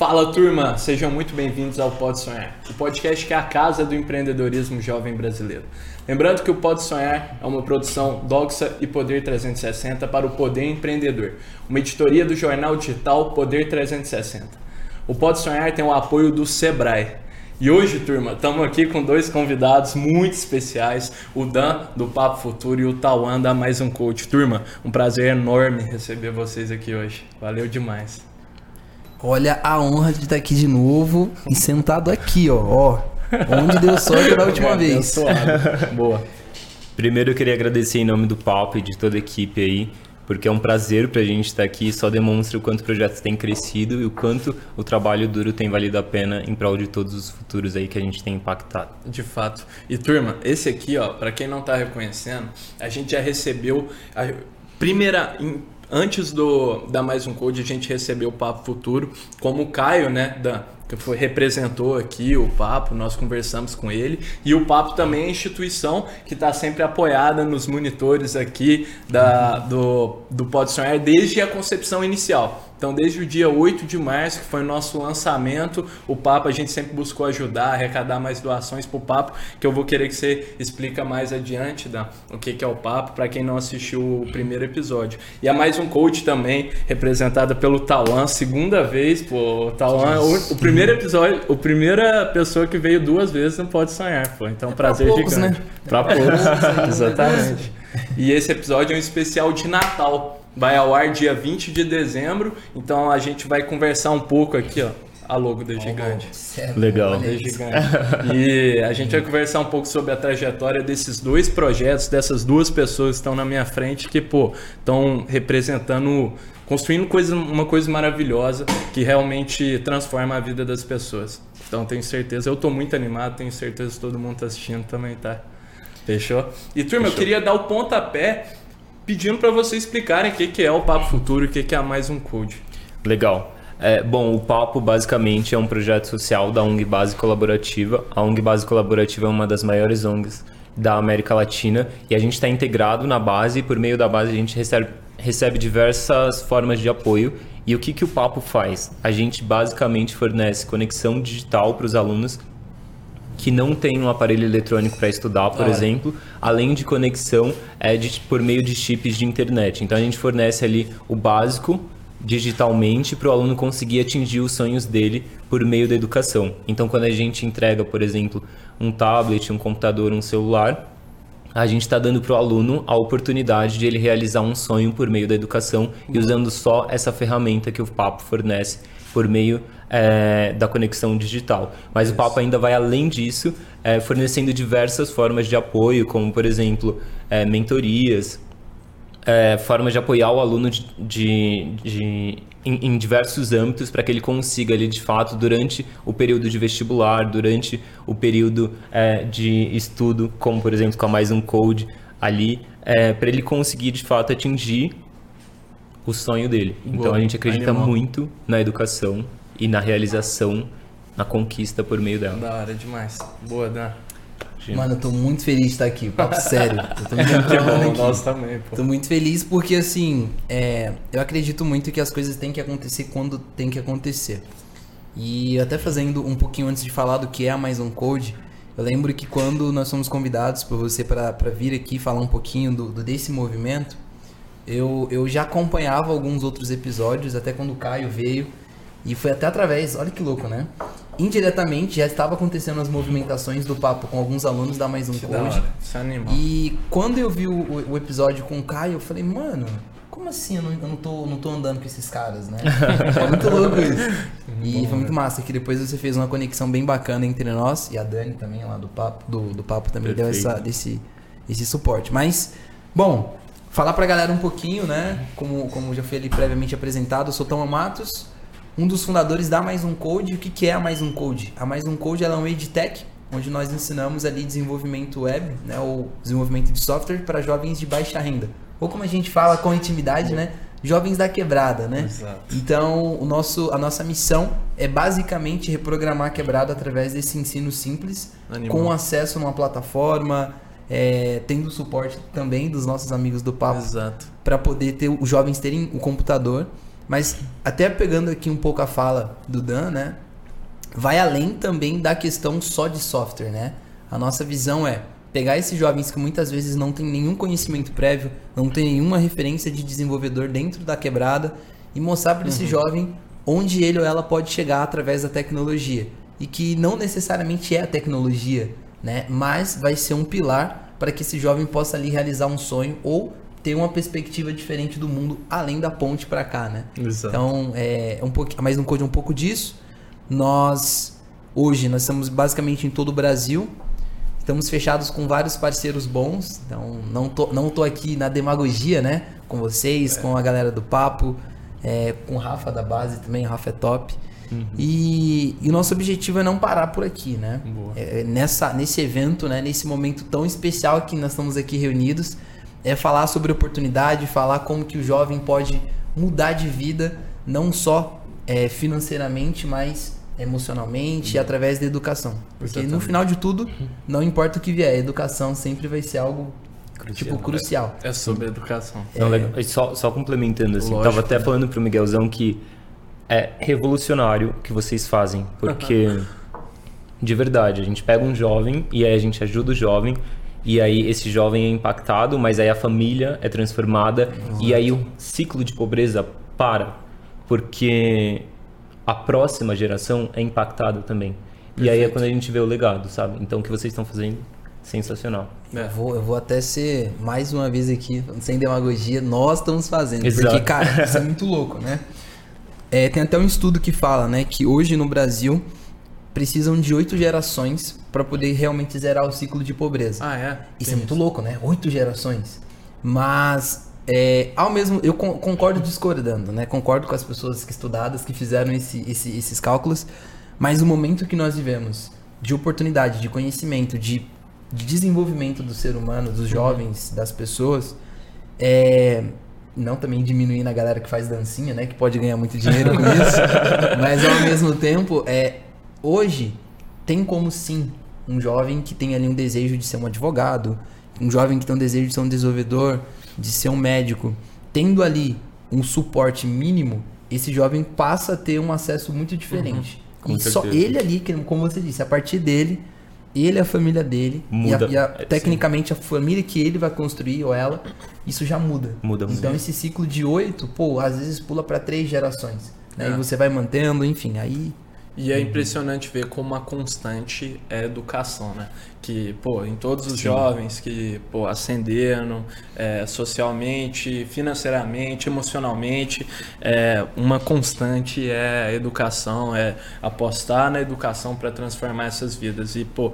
Fala turma, sejam muito bem-vindos ao Pode Sonhar, o podcast que é a casa do empreendedorismo jovem brasileiro. Lembrando que o Pode Sonhar é uma produção Doxa e Poder 360 para o Poder Empreendedor, uma editoria do jornal digital Poder 360. O Pode Sonhar tem o apoio do Sebrae. E hoje, turma, estamos aqui com dois convidados muito especiais, o Dan do Papo Futuro e o Tauan da Mais Um Coach. Turma, um prazer enorme receber vocês aqui hoje. Valeu demais. Olha a honra de estar aqui de novo e sentado aqui, ó. ó onde deu sorte da última vez. Boa. Primeiro eu queria agradecer em nome do Papo e de toda a equipe aí, porque é um prazer para a gente estar aqui e só demonstra o quanto o projeto tem crescido e o quanto o trabalho duro tem valido a pena em prol de todos os futuros aí que a gente tem impactado. De fato. E turma, esse aqui, ó, para quem não está reconhecendo, a gente já recebeu a primeira Antes do da Mais Um Code, a gente recebeu o Papo Futuro, como o Caio, né, da, que foi, representou aqui o Papo, nós conversamos com ele. E o Papo também é a instituição que está sempre apoiada nos monitores aqui da, do, do Pode Sonhar desde a concepção inicial. Então, desde o dia 8 de março, que foi o nosso lançamento, o Papo, a gente sempre buscou ajudar, arrecadar mais doações para o Papo, que eu vou querer que você explica mais adiante da, o que, que é o Papo, para quem não assistiu o primeiro episódio. E há mais um coach também, representada pelo Tauan, segunda vez, pô, o Tauan, o, o, primeiro episódio, a primeira pessoa que veio duas vezes não pode sonhar, pô. Então, é prazer poucos, gigante. Né? Para poucos, exatamente. E esse episódio é um especial de Natal vai ao ar dia 20 de dezembro. Então a gente vai conversar um pouco aqui, ó. A logo da Gigante. Oh, Legal. Da Gigante. E a gente vai conversar um pouco sobre a trajetória desses dois projetos, dessas duas pessoas que estão na minha frente, que, pô, estão representando, construindo coisa, uma coisa maravilhosa que realmente transforma a vida das pessoas. Então tenho certeza, eu estou muito animado, tenho certeza que todo mundo está assistindo também, tá? Fechou? E turma, Fechou. eu queria dar o pontapé pedindo para vocês explicarem o que, que é o Papo Futuro e o que, que é mais um Code. Legal. É, bom, o Papo basicamente é um projeto social da ONG Base Colaborativa. A ONG Base Colaborativa é uma das maiores ONGs da América Latina e a gente está integrado na base e por meio da base a gente recebe, recebe diversas formas de apoio. E o que, que o Papo faz? A gente basicamente fornece conexão digital para os alunos que não tem um aparelho eletrônico para estudar, por ah, exemplo, além de conexão é, de, por meio de chips de internet. Então a gente fornece ali o básico digitalmente para o aluno conseguir atingir os sonhos dele por meio da educação. Então quando a gente entrega, por exemplo, um tablet, um computador, um celular, a gente está dando para o aluno a oportunidade de ele realizar um sonho por meio da educação e usando só essa ferramenta que o Papo fornece por meio é, da conexão digital. Mas Isso. o Papo ainda vai além disso, é, fornecendo diversas formas de apoio, como, por exemplo, é, mentorias, é, formas de apoiar o aluno de, de, de em, em, diversos âmbitos para que ele consiga ali de fato durante o período de vestibular, durante o período é, de estudo, como por exemplo com a mais um code ali, é, para ele conseguir de fato atingir o sonho dele. Boa, então a gente acredita animal. muito na educação e na realização, na conquista por meio dela. Da hora demais. Boa, Dan. Mano, eu tô muito feliz de estar aqui, papo sério. Eu tô muito que bom, nós também, pô. Tô muito feliz porque, assim, é, eu acredito muito que as coisas têm que acontecer quando tem que acontecer. E até fazendo um pouquinho antes de falar do que é a Mais Um Code, eu lembro que quando nós fomos convidados por você para vir aqui falar um pouquinho do, do, desse movimento, eu, eu já acompanhava alguns outros episódios, até quando o Caio veio, e foi até através, olha que louco, né? Indiretamente já estava acontecendo as movimentações do papo com alguns alunos da Mais Um que Code. É e quando eu vi o, o, episódio com o Caio, eu falei, mano, como assim eu não, eu não, tô, não tô andando com esses caras, né? é muito louco isso. E foi muito massa, que depois você fez uma conexão bem bacana entre nós e a Dani também lá do papo, do, do papo também Perfeito. deu essa, desse, esse suporte. Mas, bom, falar pra galera um pouquinho, né? Como, como já foi ali previamente apresentado, eu sou Tom Matos um dos fundadores da Mais Um Code. O que, que é a Mais Um Code? A Mais Um Code ela é um edtech, onde nós ensinamos ali desenvolvimento web, né, ou desenvolvimento de software para jovens de baixa renda. Ou como a gente fala com intimidade, né, jovens da quebrada, né? Exato. Então, o nosso, a nossa missão é basicamente reprogramar a quebrada através desse ensino simples, Animal. com acesso numa plataforma, é, tendo suporte também dos nossos amigos do Papo, para poder ter os jovens terem o computador Mas até pegando aqui um pouco a fala do Dan, né? Vai além também da questão só de software, né? A nossa visão é pegar esses jovens que muitas vezes não têm nenhum conhecimento prévio, não tem nenhuma referência de desenvolvedor dentro da quebrada e mostrar para esse uhum. jovem onde ele ou ela pode chegar através da tecnologia e que não necessariamente é a tecnologia, né? Mas vai ser um pilar para que esse jovem possa ali realizar um sonho ou ter uma perspectiva diferente do mundo além da ponte para cá, né? Exato. Então, é um pouco, mas no code um pouco disso. Nós hoje nós estamos basicamente em todo o Brasil. Estamos fechados com vários parceiros bons. Então, não tô, não tô aqui na demagogia, né? Com vocês, é. com a galera do papo, é, com o Rafa da base também. O Rafa é top. Uhum. E, e, o nosso objetivo é não parar por aqui, né? É, nessa, nesse evento, né? Nesse momento tão especial que nós estamos aqui reunidos, é falar sobre oportunidade, falar como que o jovem pode mudar de vida, não só é, financeiramente, mas emocionalmente e através da educação. Porque Exatamente. no final de tudo, não importa o que vier, a educação sempre vai ser algo crucial, tipo crucial. É, é sobre educação. É... Só, só complementando assim, Lógico, tava até né? falando pro Miguelzão que é revolucionário o que vocês fazem, porque de verdade, a gente pega um jovem e aí a gente ajuda o jovem e aí esse jovem é impactado, mas aí a família é transformada e aí o ciclo de pobreza para, porque a próxima geração é impactada também. Perfeito. E aí é quando a gente vê o legado, sabe? Então o que vocês estão fazendo sensacional. É. Eu, vou, eu vou até ser mais uma vez aqui, sem demagogia, nós estamos fazendo. Exato. Porque, cara, isso é muito louco, né? É, tem até um estudo que fala, né, que hoje no Brasil precisam de oito gerações para poder realmente zerar o ciclo de pobreza. Ah, é? Isso é muito louco, né? Oito gerações. Mas é, ao mesmo, eu concordo discordando, né? Concordo com as pessoas que estudadas que fizeram esse, esse, esses cálculos, mas o momento que nós vivemos de oportunidade, de conhecimento, de, de desenvolvimento do ser humano, dos jovens, das pessoas, é, não também diminuindo a galera que faz dancinha, né? Que pode ganhar muito dinheiro com isso. mas ao mesmo tempo, é, hoje tem como sim um jovem que tem ali um desejo de ser um advogado, um jovem que tem um desejo de ser um desenvolvedor, de ser um médico, tendo ali um suporte mínimo, esse jovem passa a ter um acesso muito diferente. Uhum, e só ele ali, como você disse, a partir dele, ele a família dele muda. e, a, e a, tecnicamente a família que ele vai construir ou ela, isso já muda. Muda. Então esse ciclo de oito, pô, às vezes pula para três gerações, né? É. E você vai mantendo, enfim, aí e é uhum. impressionante ver como a constante é a educação, né? Que, pô, em todos os Sim. jovens que, pô, ascenderam é, socialmente, financeiramente, emocionalmente, é, uma constante é a educação, é apostar na educação para transformar essas vidas. E, pô,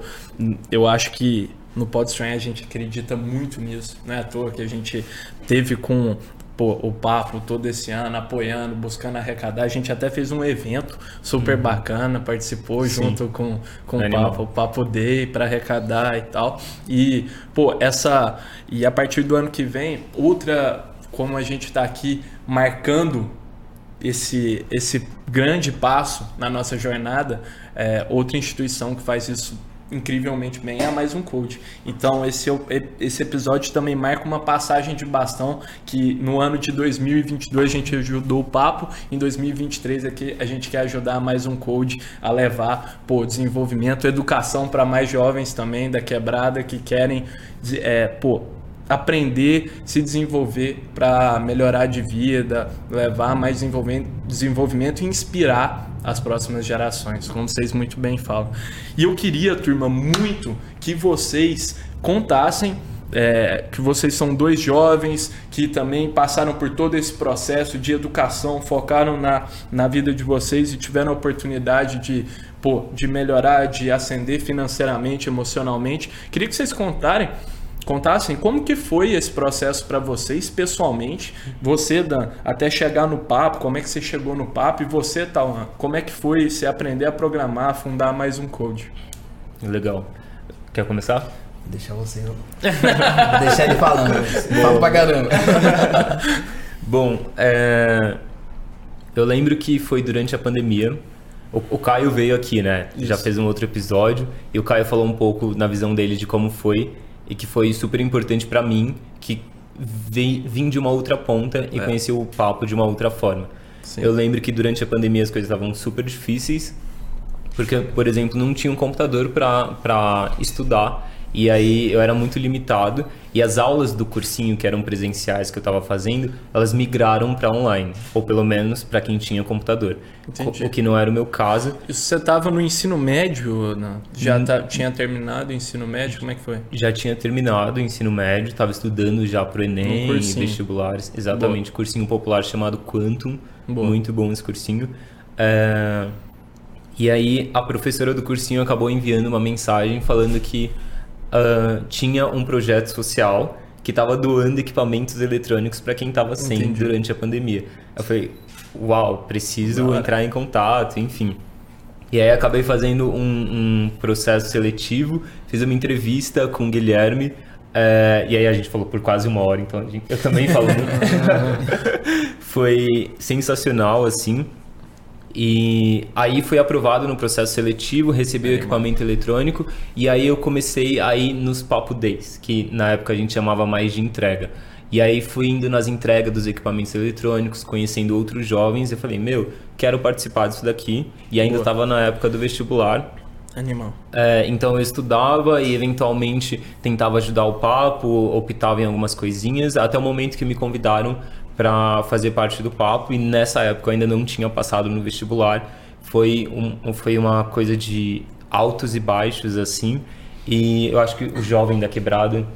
eu acho que no Podstream a gente acredita muito nisso, não é à toa que a gente teve com pô, o Papo todo esse ano apoiando, buscando arrecadar. A gente até fez um evento super uhum. bacana, participou Sim. junto com, com o Papo, o Papo Day para arrecadar e tal. E, pô, essa. E a partir do ano que vem, outra, como a gente está aqui marcando esse, esse grande passo na nossa jornada, é, outra instituição que faz isso incrivelmente bem é mais um coach. Então esse, esse episódio também marca uma passagem de bastão que no ano de 2022 a gente ajudou o papo, em 2023 aqui a gente quer ajudar mais um coach a levar pô, desenvolvimento, educação para mais jovens também da quebrada que querem é, pô, aprender, se desenvolver para melhorar de vida, levar mais desenvolvimento, desenvolvimento e inspirar as próximas gerações, como vocês muito bem falam. E eu queria, turma, muito que vocês contassem é, que vocês são dois jovens que também passaram por todo esse processo de educação, focaram na, na vida de vocês e tiveram a oportunidade de, pô, de melhorar, de ascender financeiramente, emocionalmente. Queria que vocês contarem contassem como que foi esse processo para vocês pessoalmente, você Dan, até chegar no papo, como é que você chegou no papo e você Tauan, como é que foi você aprender a programar, fundar mais um code? Legal. Quer começar? Deixa você. deixar ele falando. Fala pra caramba. Bom, é... eu lembro que foi durante a pandemia. O, o Caio veio aqui, né? Isso. Já fez um outro episódio e o Caio falou um pouco na visão dele de como foi e que foi super importante para mim, que vim de uma outra ponta e é. conheci o papo de uma outra forma. Sim. Eu lembro que durante a pandemia as coisas estavam super difíceis, porque, por exemplo, não tinha um computador para estudar. E aí eu era muito limitado e as aulas do cursinho que eram presenciais que eu estava fazendo, elas migraram para online, ou pelo menos para quem tinha computador. Entendi. O que não era o meu caso. Isso você estava no ensino médio? Não? Já tá, tinha terminado o ensino médio? Como é que foi? Já tinha terminado o ensino médio, estava estudando já pro ENEM, vestibulares. Exatamente, Boa. cursinho popular chamado Quantum. Boa. Muito bom esse cursinho. É... E aí a professora do cursinho acabou enviando uma mensagem falando que uh, tinha um projeto social que estava doando equipamentos eletrônicos para quem estava sem Entendi. durante a pandemia. Eu falei, uau, preciso entrar em contato, enfim. E aí acabei fazendo um, um, processo seletivo, fiz uma entrevista com o Guilherme, é, e aí a gente falou por quase uma hora, então gente, eu também falo muito. Foi sensacional, assim. E aí fui aprovado no processo seletivo, recebi o equipamento eletrônico e aí eu comecei a ir nos Papo Days, que na época a gente chamava mais de entrega. E aí fui indo nas entregas dos equipamentos eletrônicos, conhecendo outros jovens e falei, meu, quero participar disso daqui. E ainda estava na época do vestibular. Animal. É, então eu estudava e eventualmente tentava ajudar o papo, optava em algumas coisinhas, até o momento que me convidaram para fazer parte do papo e nessa época eu ainda não tinha passado no vestibular. Foi, um, foi uma coisa de altos e baixos assim. E eu acho que o jovem da quebrada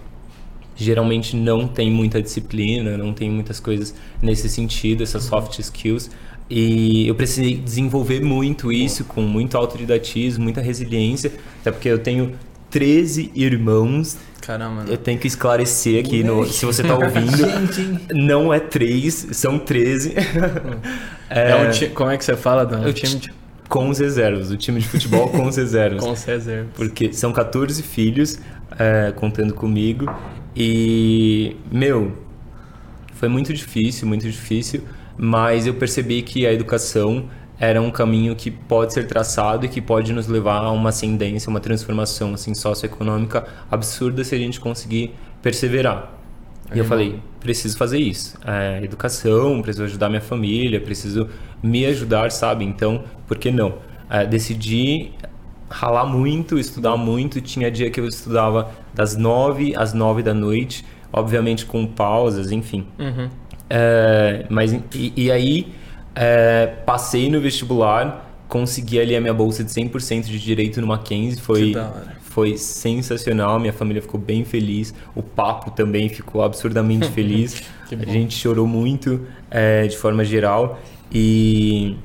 geralmente não tem muita disciplina, não tem muitas coisas nesse sentido, essas soft skills. E eu precisei desenvolver muito isso, com muito autodidatismo, muita resiliência, até porque eu tenho 13 irmãos Caramba. Eu tenho que esclarecer aqui, no, se você está ouvindo, não é três, são 13. é, é um ti, como é que você fala, Dan? O time de... Com os reservas, o time de futebol com os reservas. com os reservas. Porque são 14 filhos, é, contando comigo. E, meu, foi muito difícil, muito difícil, mas eu percebi que a educação era um caminho que pode ser traçado e que pode nos levar a uma ascendência, uma transformação assim socioeconômica absurda se a gente conseguir perseverar. E eu falei, preciso fazer isso. É, educação, preciso ajudar minha família, preciso me ajudar, sabe? Então, por que não? É, decidi ralar muito, estudar muito. Tinha dia que eu estudava das nove às nove da noite, obviamente com pausas, enfim. Uhum. É, mas e, e aí é, passei no vestibular, consegui ali a minha bolsa de 100% de direito no Mackenzie, foi foi sensacional, minha família ficou bem feliz, o papo também ficou absurdamente feliz, a gente chorou muito é, de forma geral e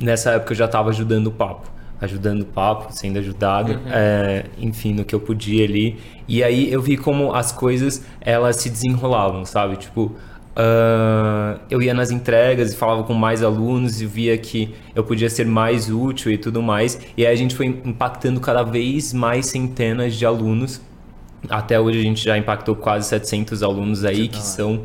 nessa época eu já estava ajudando o papo, ajudando o papo, sendo ajudado, uhum. é, enfim, no que eu podia ali. E aí eu vi como as coisas elas se desenrolavam, sabe? Tipo, Uh, eu ia nas entregas e falava com mais alunos e via que eu podia ser mais útil e tudo mais. E aí a gente foi impactando cada vez mais centenas de alunos. Até hoje a gente já impactou quase 700 alunos aí, que são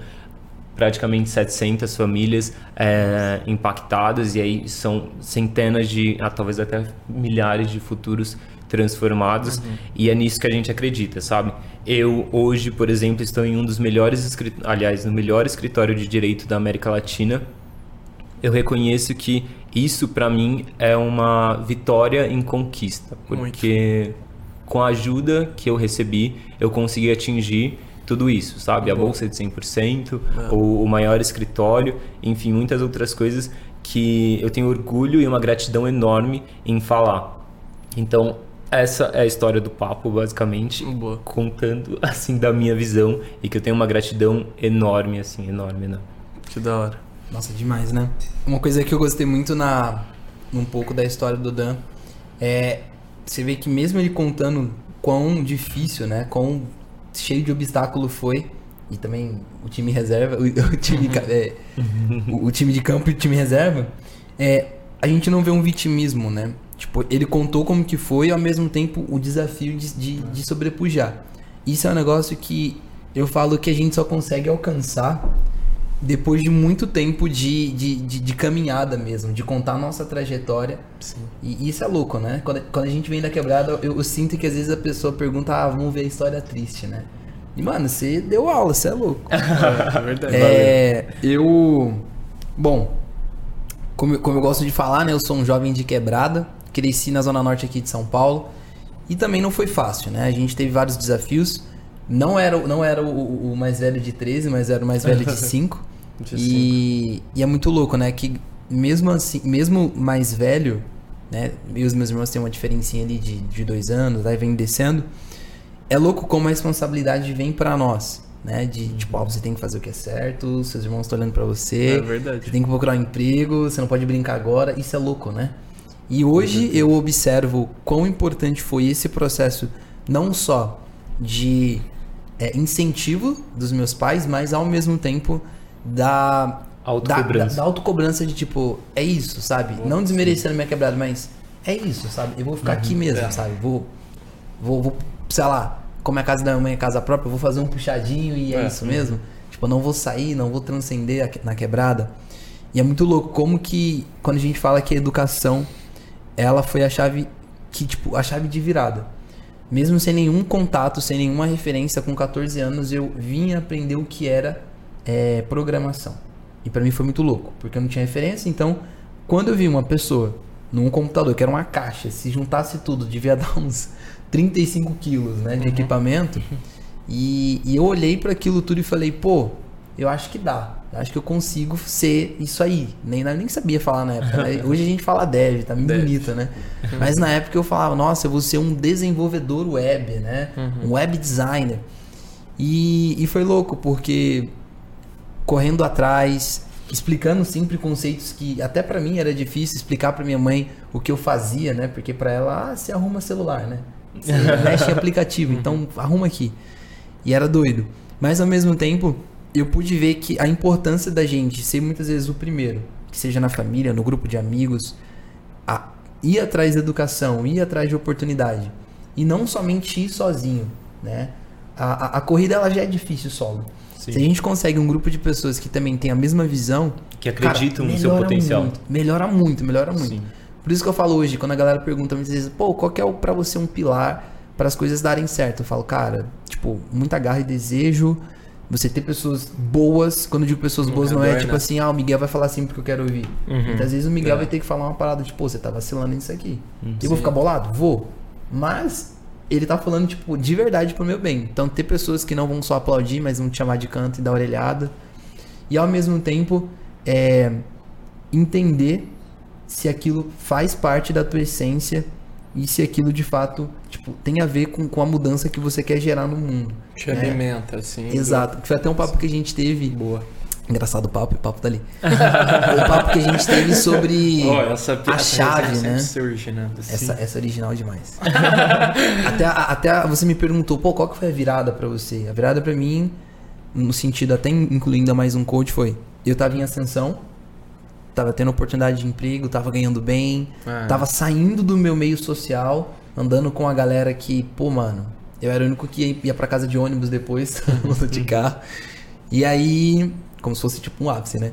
praticamente 700 famílias é, impactadas. E aí são centenas de, ah, talvez até milhares de futuros transformados. Uhum. E é nisso que a gente acredita, sabe? Eu hoje, por exemplo, estou em um dos melhores, aliás, no melhor escritório de direito da América Latina. Eu reconheço que isso para mim é uma vitória em conquista, porque Muito. com a ajuda que eu recebi, eu consegui atingir tudo isso, sabe? A bolsa de 100%, é. o, o maior escritório, enfim, muitas outras coisas que eu tenho orgulho e uma gratidão enorme em falar. Então, essa é a história do papo, basicamente, Boa. contando assim da minha visão e que eu tenho uma gratidão enorme, assim, enorme, né? Que da hora. Nossa, demais, né? Uma coisa que eu gostei muito na um pouco da história do Dan é você vê que mesmo ele contando quão difícil, né, quão cheio de obstáculo foi e também o time reserva, o, o time é, o, o, time de campo e o time reserva, é, a gente não vê um vitimismo, né? Tipo, ele contou como que foi e ao mesmo tempo o desafio de, de, de sobrepujar. Isso é um negócio que eu falo que a gente só consegue alcançar depois de muito tempo de, de, de, de caminhada mesmo, de contar a nossa trajetória. Sim. E isso é louco, né? Quando, quando a gente vem da quebrada, eu, eu, sinto que às vezes a pessoa pergunta, ah, vamos ver a história triste, né? E, mano, você deu aula, você é louco. é verdade. É, eu Bom, como, como eu gosto de falar, né? Eu sou um jovem de quebrada, cresci na zona norte aqui de São Paulo e também não foi fácil, né? A gente teve vários desafios. Não era, não era o, o mais velho de 13, mas era o mais velho de 5. e, e é muito louco, né? Que mesmo assim, mesmo mais velho, né? E os meus irmãos têm uma diferencinha ali de, de dois anos, aí vem descendo. É louco como a responsabilidade vem para nós né? De tipo, ó, você tem que fazer o que é certo, seus irmãos estão olhando para você. É verdade. Você tem que procurar um emprego, você não pode brincar agora. Isso é louco, né? E hoje eu observo quão importante foi esse processo, não só de é, incentivo dos meus pais, mas ao mesmo tempo da autocobrança. Da, da, da autocobrança de tipo, é isso, sabe? não desmerecendo minha quebrada, mas é isso, sabe? Eu vou ficar uhum, aqui mesmo, é. sabe? Vou, vou, vou, sei lá, como é a casa da minha mãe é casa própria, eu vou fazer um puxadinho e é, é isso mesmo. Tipo, eu não vou sair, não vou transcender na quebrada. E é muito louco como que, quando a gente fala que a educação, ela foi a chave, que tipo, a chave de virada. Mesmo sem nenhum contato, sem nenhuma referência, com 14 anos eu vim aprender o que era é, programação. E para mim foi muito louco, porque eu não tinha referência, então quando eu vi uma pessoa num computador que era uma caixa, se juntasse tudo, devia dar uns 35 quilos né, de uhum. equipamento. E, e, eu olhei para aquilo tudo e falei, pô, eu acho que dá. Eu acho que eu consigo ser isso aí. Nem, nem sabia falar na época. Né? Hoje a gente fala dev, tá muito dev. bonito, né? Mas na época eu falava, nossa, eu vou ser um desenvolvedor web, né? Uhum. Um web designer. E, e foi louco, porque correndo atrás, explicando sempre conceitos que até para mim era difícil explicar para minha mãe o que eu fazia, né? Porque para ela, ah, você arruma celular, né? Você mexe em aplicativo, então arruma aqui. E era doido. Mas ao mesmo tempo, eu pude ver que a importância da gente ser muitas vezes o primeiro, que seja na família, no grupo de amigos, a ir atrás da educação, ir atrás de oportunidade. E não somente ir sozinho, né? A, a, a corrida ela já é difícil solo. Sim. Se a gente consegue um grupo de pessoas que também tem a mesma visão, que acreditam cara, no seu potencial, muito, melhora muito, melhora muito. Sim. Por isso que eu falo hoje, quando a galera pergunta muitas vezes, pô, qual que é para você um pilar para as coisas darem certo? Eu falo, cara, tipo, muita garra e desejo, você ter pessoas boas, quando eu digo pessoas boas, não é tipo assim, ah, o Miguel vai falar assim porque eu quero ouvir. Uhum. Muitas vezes o Miguel é. vai ter que falar uma parada, tipo, você tá vacilando nisso aqui. Uhum. Eu vou ficar bolado? Vou. Mas ele tá falando, tipo, de verdade pro meu bem. Então, ter pessoas que não vão só aplaudir, mas vão te chamar de canto e dar orelhada. E ao mesmo tempo, é, entender se aquilo faz parte da tua essência e se aquilo de fato tipo, tem a ver com, com a mudança que você quer gerar no mundo. Te né? alimenta, assim. Exato. Foi até um papo que a gente teve. Boa. Engraçado o papo, o papo tá ali. o papo que a gente teve sobre oh, essa, a chave, né? Surge, né? Essa, essa é original demais. até, até você me perguntou, pô, qual que foi a virada para você? A virada para mim, no sentido até incluindo mais um coach, foi: eu tava em ascensão, tava tendo oportunidade de emprego, tava ganhando bem, é. tava saindo do meu meio social, andando com a galera que, pô, mano, eu era o único que ia para casa de ônibus depois, de carro. E aí, como se fosse tipo um ápice, né?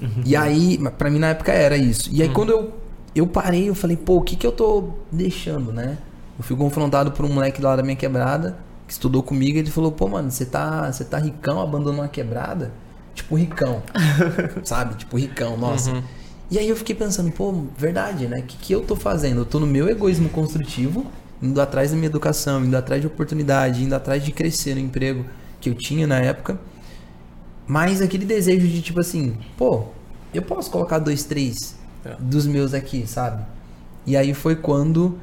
Uhum. E aí, para mim na época era isso. E aí uhum. quando eu eu parei, eu falei, pô, o que que eu tô deixando, né? Eu fui confrontado por um moleque lá da minha quebrada, que estudou comigo, e ele falou, pô, mano, você tá, você tá ricão, abandonou uma quebrada? tipo ricão. sabe? Tipo ricão, nossa. Uhum. E aí eu fiquei pensando, pô, verdade, né? O que, que eu tô fazendo? Eu tô no meu egoísmo construtivo, indo atrás da minha educação, indo atrás de oportunidade, indo atrás de crescer no emprego que eu tinha na época. Mas aquele desejo de tipo assim, pô, eu posso colocar dois, três é. dos meus aqui, sabe? E aí foi quando,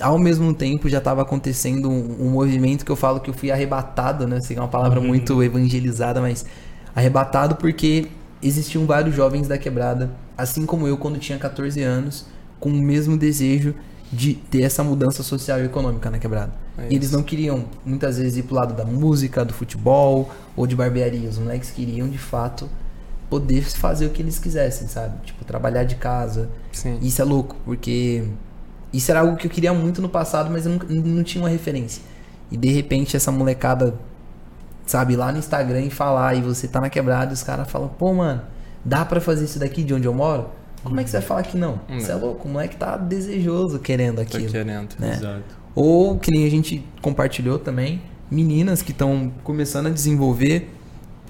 ao mesmo tempo, já estava acontecendo um, um, movimento que eu falo que eu fui arrebatado, né? Sei que é uma palavra uhum. muito evangelizada, mas arrebatado porque existiam vários jovens da quebrada, assim como eu quando tinha 14 anos, com o mesmo desejo de ter essa mudança social e econômica na quebrada. É e eles não queriam muitas vezes ir pro lado da música, do futebol ou de barbearia. Os moleques queriam de fato poder fazer o que eles quisessem, sabe? Tipo, trabalhar de casa. Sim. Isso é louco, porque isso era algo que eu queria muito no passado, mas eu não, não tinha uma referência. E de repente essa molecada sabe, lá no Instagram e falar, e você tá na quebrada e os caras falam, pô, mano, dá para fazer isso daqui de onde eu moro? Como é que você vai falar que não? Hum. Você é louco, o moleque tá desejoso querendo tá aquilo. Tá querendo, né? exato. Ou, que nem a gente compartilhou também, meninas que estão começando a desenvolver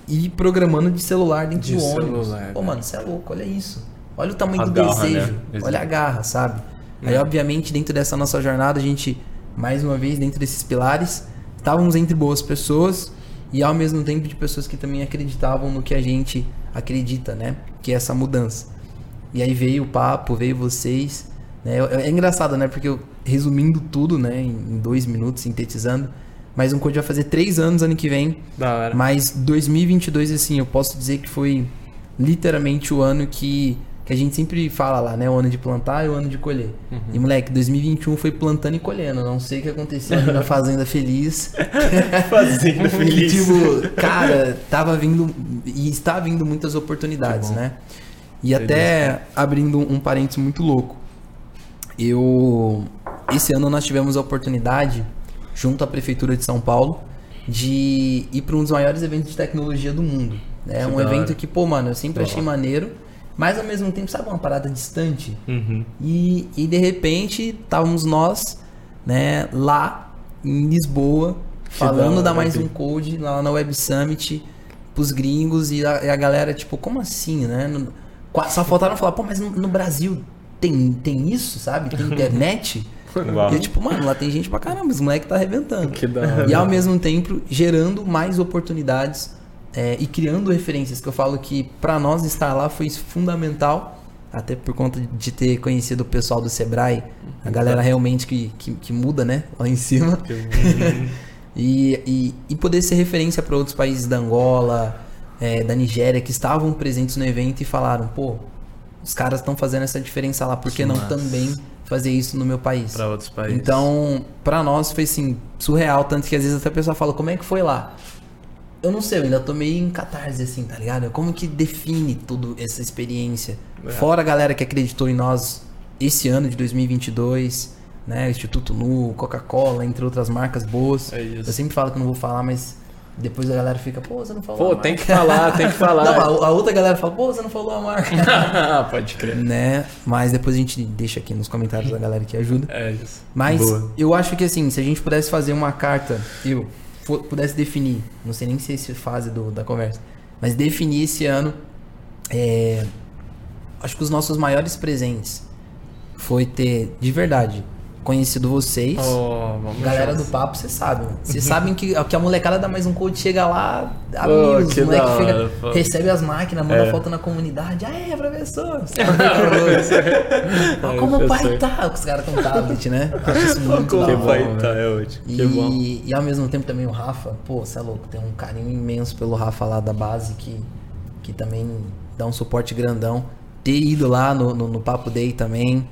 ir programando de celular dentro de do ônibus. Celular, Pô, né? mano, você é louco, olha isso. Olha o tamanho a do garra, desejo. Né? Olha a garra, sabe? Aí, obviamente, dentro dessa nossa jornada, a gente, mais uma vez, dentro desses pilares, estávamos entre boas pessoas e ao mesmo tempo de pessoas que também acreditavam no que a gente acredita, né? Que é essa mudança. E aí veio o papo, veio vocês. Né? É, é engraçado, né? Porque eu, resumindo tudo, né? Em dois minutos, sintetizando. Mas um code vai fazer três anos ano que vem. Da hora. Mas 2022, assim, eu posso dizer que foi literalmente o ano que que a gente sempre fala lá, né? O ano de plantar e o ano de colher. Uhum. E moleque, 2021 foi plantando e colhendo. Não sei o que aconteceu na Fazenda Feliz. Fazenda Feliz. tipo, cara, tava vindo e está vindo muitas oportunidades, né? E até abrindo um parênteses muito louco. Eu esse ano nós tivemos a oportunidade junto à prefeitura de São Paulo de ir para um dos maiores eventos de tecnologia do mundo. É um evento que, pô, mano, eu sempre achei maneiro mas ao mesmo tempo, sabe uma parada distante? Uhum. E, e de repente, estávamos nós, né, lá em Lisboa, falando da mais um code lá na Web Summit pros gringos e a, e a galera, tipo, como assim, né? só faltaram falar, pô, mas no, no Brasil tem, tem isso, sabe? Tem internet? Uau. E tipo, mano, lá tem gente pra caramba, os moleque tá arrebentando. Que da e ao mesmo tempo gerando mais oportunidades é, e criando referências, que eu falo que para nós estar lá foi fundamental, até por conta de ter conhecido o pessoal do Sebrae, a galera realmente que, que, que muda, né, lá em cima. e, e, e, poder ser referência para outros países da Angola, é, da Nigéria, que estavam presentes no evento e falaram, pô, os caras estão fazendo essa diferença lá, por que não também fazer isso no meu país? Para outros países. Então, para nós foi assim, surreal, tanto que às vezes até a pessoa fala, como é que foi lá? Eu não sei, eu ainda tô meio em catarse, assim, tá ligado? Como que define toda essa experiência? É. Fora a galera que acreditou em nós esse ano de 2022, né? Instituto Nu, Coca-Cola, entre outras marcas boas. É isso. Eu sempre falo que não vou falar, mas depois a galera fica, pô, você não falou Pô, tem que falar, tem que falar. não, a, a, outra galera fala, pô, você não falou a marca. Pode crer. Né? Mas depois a gente deixa aqui nos comentários a galera que ajuda. É isso. Mas Boa. eu acho que assim, se a gente pudesse fazer uma carta, eu, pudesse definir, não sei nem se é essa fase do, da conversa, mas definir esse ano, é, acho que os nossos maiores presentes foi ter, de verdade, conhecido vocês. Oh, galera do papo, vocês sabem. Vocês sabem que, que a molecada dá mais um coach, chega lá, amigos, oh, o moleque recebe as máquinas, manda é. foto na comunidade. Aê, professor! ah, como o pai tá? Os caras com tablet, né? Acho isso muito Como o pai tá, é ótimo. E, bom. e ao mesmo tempo também o Rafa, pô, você é louco, tem um carinho imenso pelo Rafa lá da base que, que também dá um suporte grandão. Ter ido lá no, no, no Papo Day também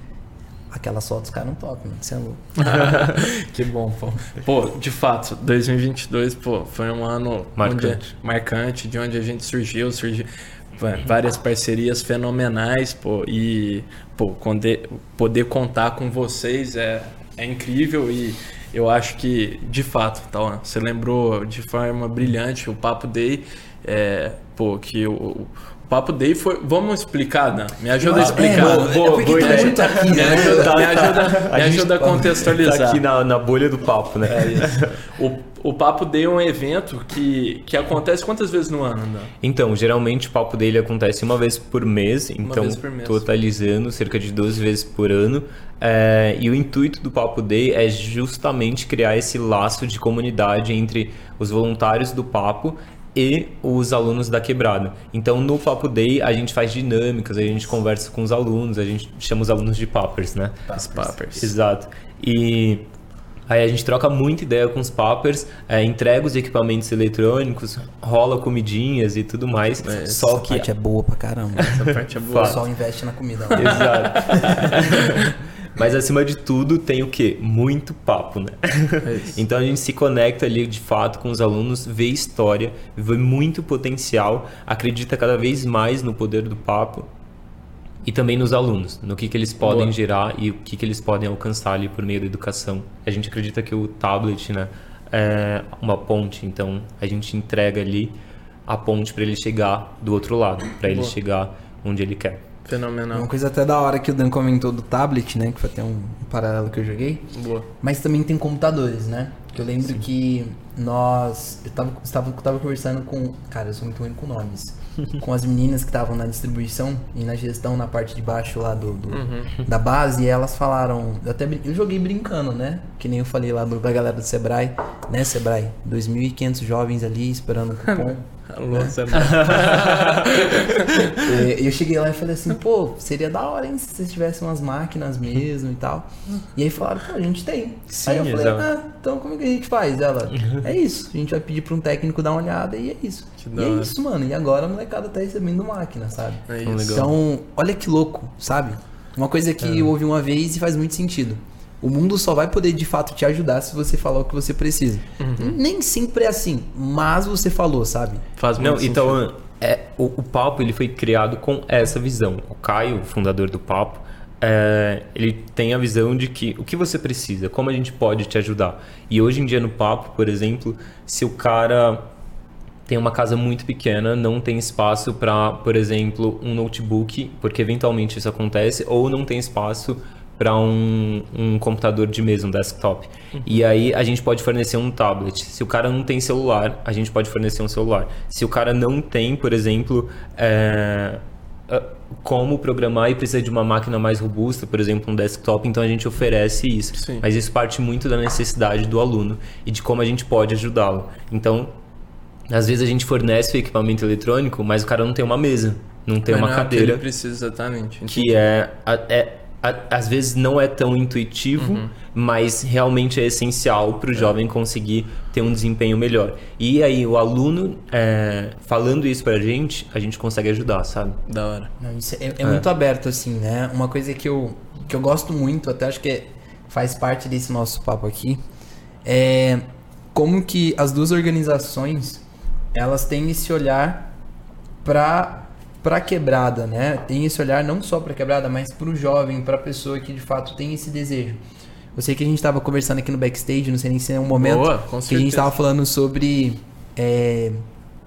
aquelas fotos ficaram top, mano. Você é louco. que bom, pô. Pô, de fato, 2022, pô, foi um ano marcante, onde, marcante de onde a gente surgiu, surgiu várias parcerias fenomenais, pô, e pô, poder, poder contar com vocês é, é incrível e eu acho que, de fato, tá, você lembrou de forma brilhante o Papo Day, é, pô, que o, Papo Day foi. Vamos explicar, Dan? Me ajuda a explicar. É, boa, é boa ideia. Tá aqui, né? Me ajuda, me ajuda, me ajuda a contextualizar. Tá aqui na, na bolha do papo, né? É isso. O, o Papo Day é um evento que, que acontece quantas vezes no ano, Dan? Então, geralmente o Papo Day acontece uma vez por mês, uma então por mês. totalizando cerca de 12 vezes por ano. É, e o intuito do Papo Day é justamente criar esse laço de comunidade entre os voluntários do Papo e os alunos da quebrada. Então, no Papo Day, a gente faz dinâmicas, a gente conversa com os alunos, a gente chama os alunos de pappers, né? Os pappers. Exato. E aí a gente troca muita ideia com os pappers, é, entrega os equipamentos eletrônicos, rola comidinhas e tudo mais. É, só essa que... parte é boa pra caramba. Essa parte é boa. O pessoal investe na comida. Exato. Mas acima de tudo tem o quê? Muito papo, né? É então a gente se conecta ali de fato com os alunos, vê história, vê muito potencial, acredita cada vez mais no poder do papo e também nos alunos, no que, que eles podem Boa. gerar e o que, que eles podem alcançar ali por meio da educação. A gente acredita que o tablet, né, é uma ponte, então a gente entrega ali a ponte para ele chegar do outro lado, para ele chegar onde ele quer. Fenomenal. Uma coisa até da hora que o Dan comentou do tablet, né? Que foi até um paralelo que eu joguei. Boa. Mas também tem computadores, né? Que eu lembro Sim. que nós. Eu tava, estava, tava conversando com. Cara, eu sou muito ruim com nomes. com as meninas que estavam na distribuição e na gestão na parte de baixo lá do, do uhum. da base, e elas falaram. Eu até eu joguei brincando, né? Que nem eu falei lá do, da galera do Sebrae, né, Sebrae? 2.500 jovens ali esperando o cupom. Alô, né? e eu cheguei lá e falei assim, pô, seria da hora, hein, se vocês tivessem umas máquinas mesmo e tal. E aí falaram, pô, a gente tem. Sim, aí eu falei, ah, então como é que a gente faz? Ela, é isso, a gente vai pedir pra um técnico dar uma olhada e é isso. e é isso, mano. E agora a molecada tá recebendo máquina, sabe? É. Então, olha que louco, sabe? Uma coisa que é. eu ouvi uma vez e faz muito sentido. O mundo só vai poder de fato te ajudar se você falar o que você precisa. Uhum. Nem sempre é assim, mas você falou, sabe? Faz muito Não, então é, o, o Papo ele foi criado com essa visão. O Caio, fundador do Papo, é, ele tem a visão de que o que você precisa, como a gente pode te ajudar. E hoje em dia no Papo, por exemplo, se o cara tem uma casa muito pequena, não tem espaço para, por exemplo, um notebook, porque eventualmente isso acontece, ou não tem espaço para um, um computador de mesa, um desktop. Uhum. E aí a gente pode fornecer um tablet. Se o cara não tem celular, a gente pode fornecer um celular. Se o cara não tem, por exemplo, é, como programar e precisa de uma máquina mais robusta, por exemplo, um desktop, então a gente oferece isso. Sim. Mas isso parte muito da necessidade do aluno e de como a gente pode ajudá-lo. Então, às vezes a gente fornece o equipamento eletrônico, mas o cara não tem uma mesa, não tem mas uma não cadeira. É que ele precisa exatamente. Entendi. Que é, é às vezes não é tão intuitivo, uhum. mas realmente é essencial para o é. jovem conseguir ter um desempenho melhor. E aí o aluno é, falando isso para a gente, a gente consegue ajudar, sabe? Da hora. Não, isso é, é, é, muito aberto assim, né? Uma coisa que eu que eu gosto muito, até acho que faz parte desse nosso papo aqui, é como que as duas organizações elas têm esse olhar para para quebrada, né? Tem esse olhar não só para quebrada, mas para o jovem, para a pessoa que de fato tem esse desejo. Eu sei que a gente estava conversando aqui no backstage, não sei nem se é um momento Boa, que a gente estava falando sobre é,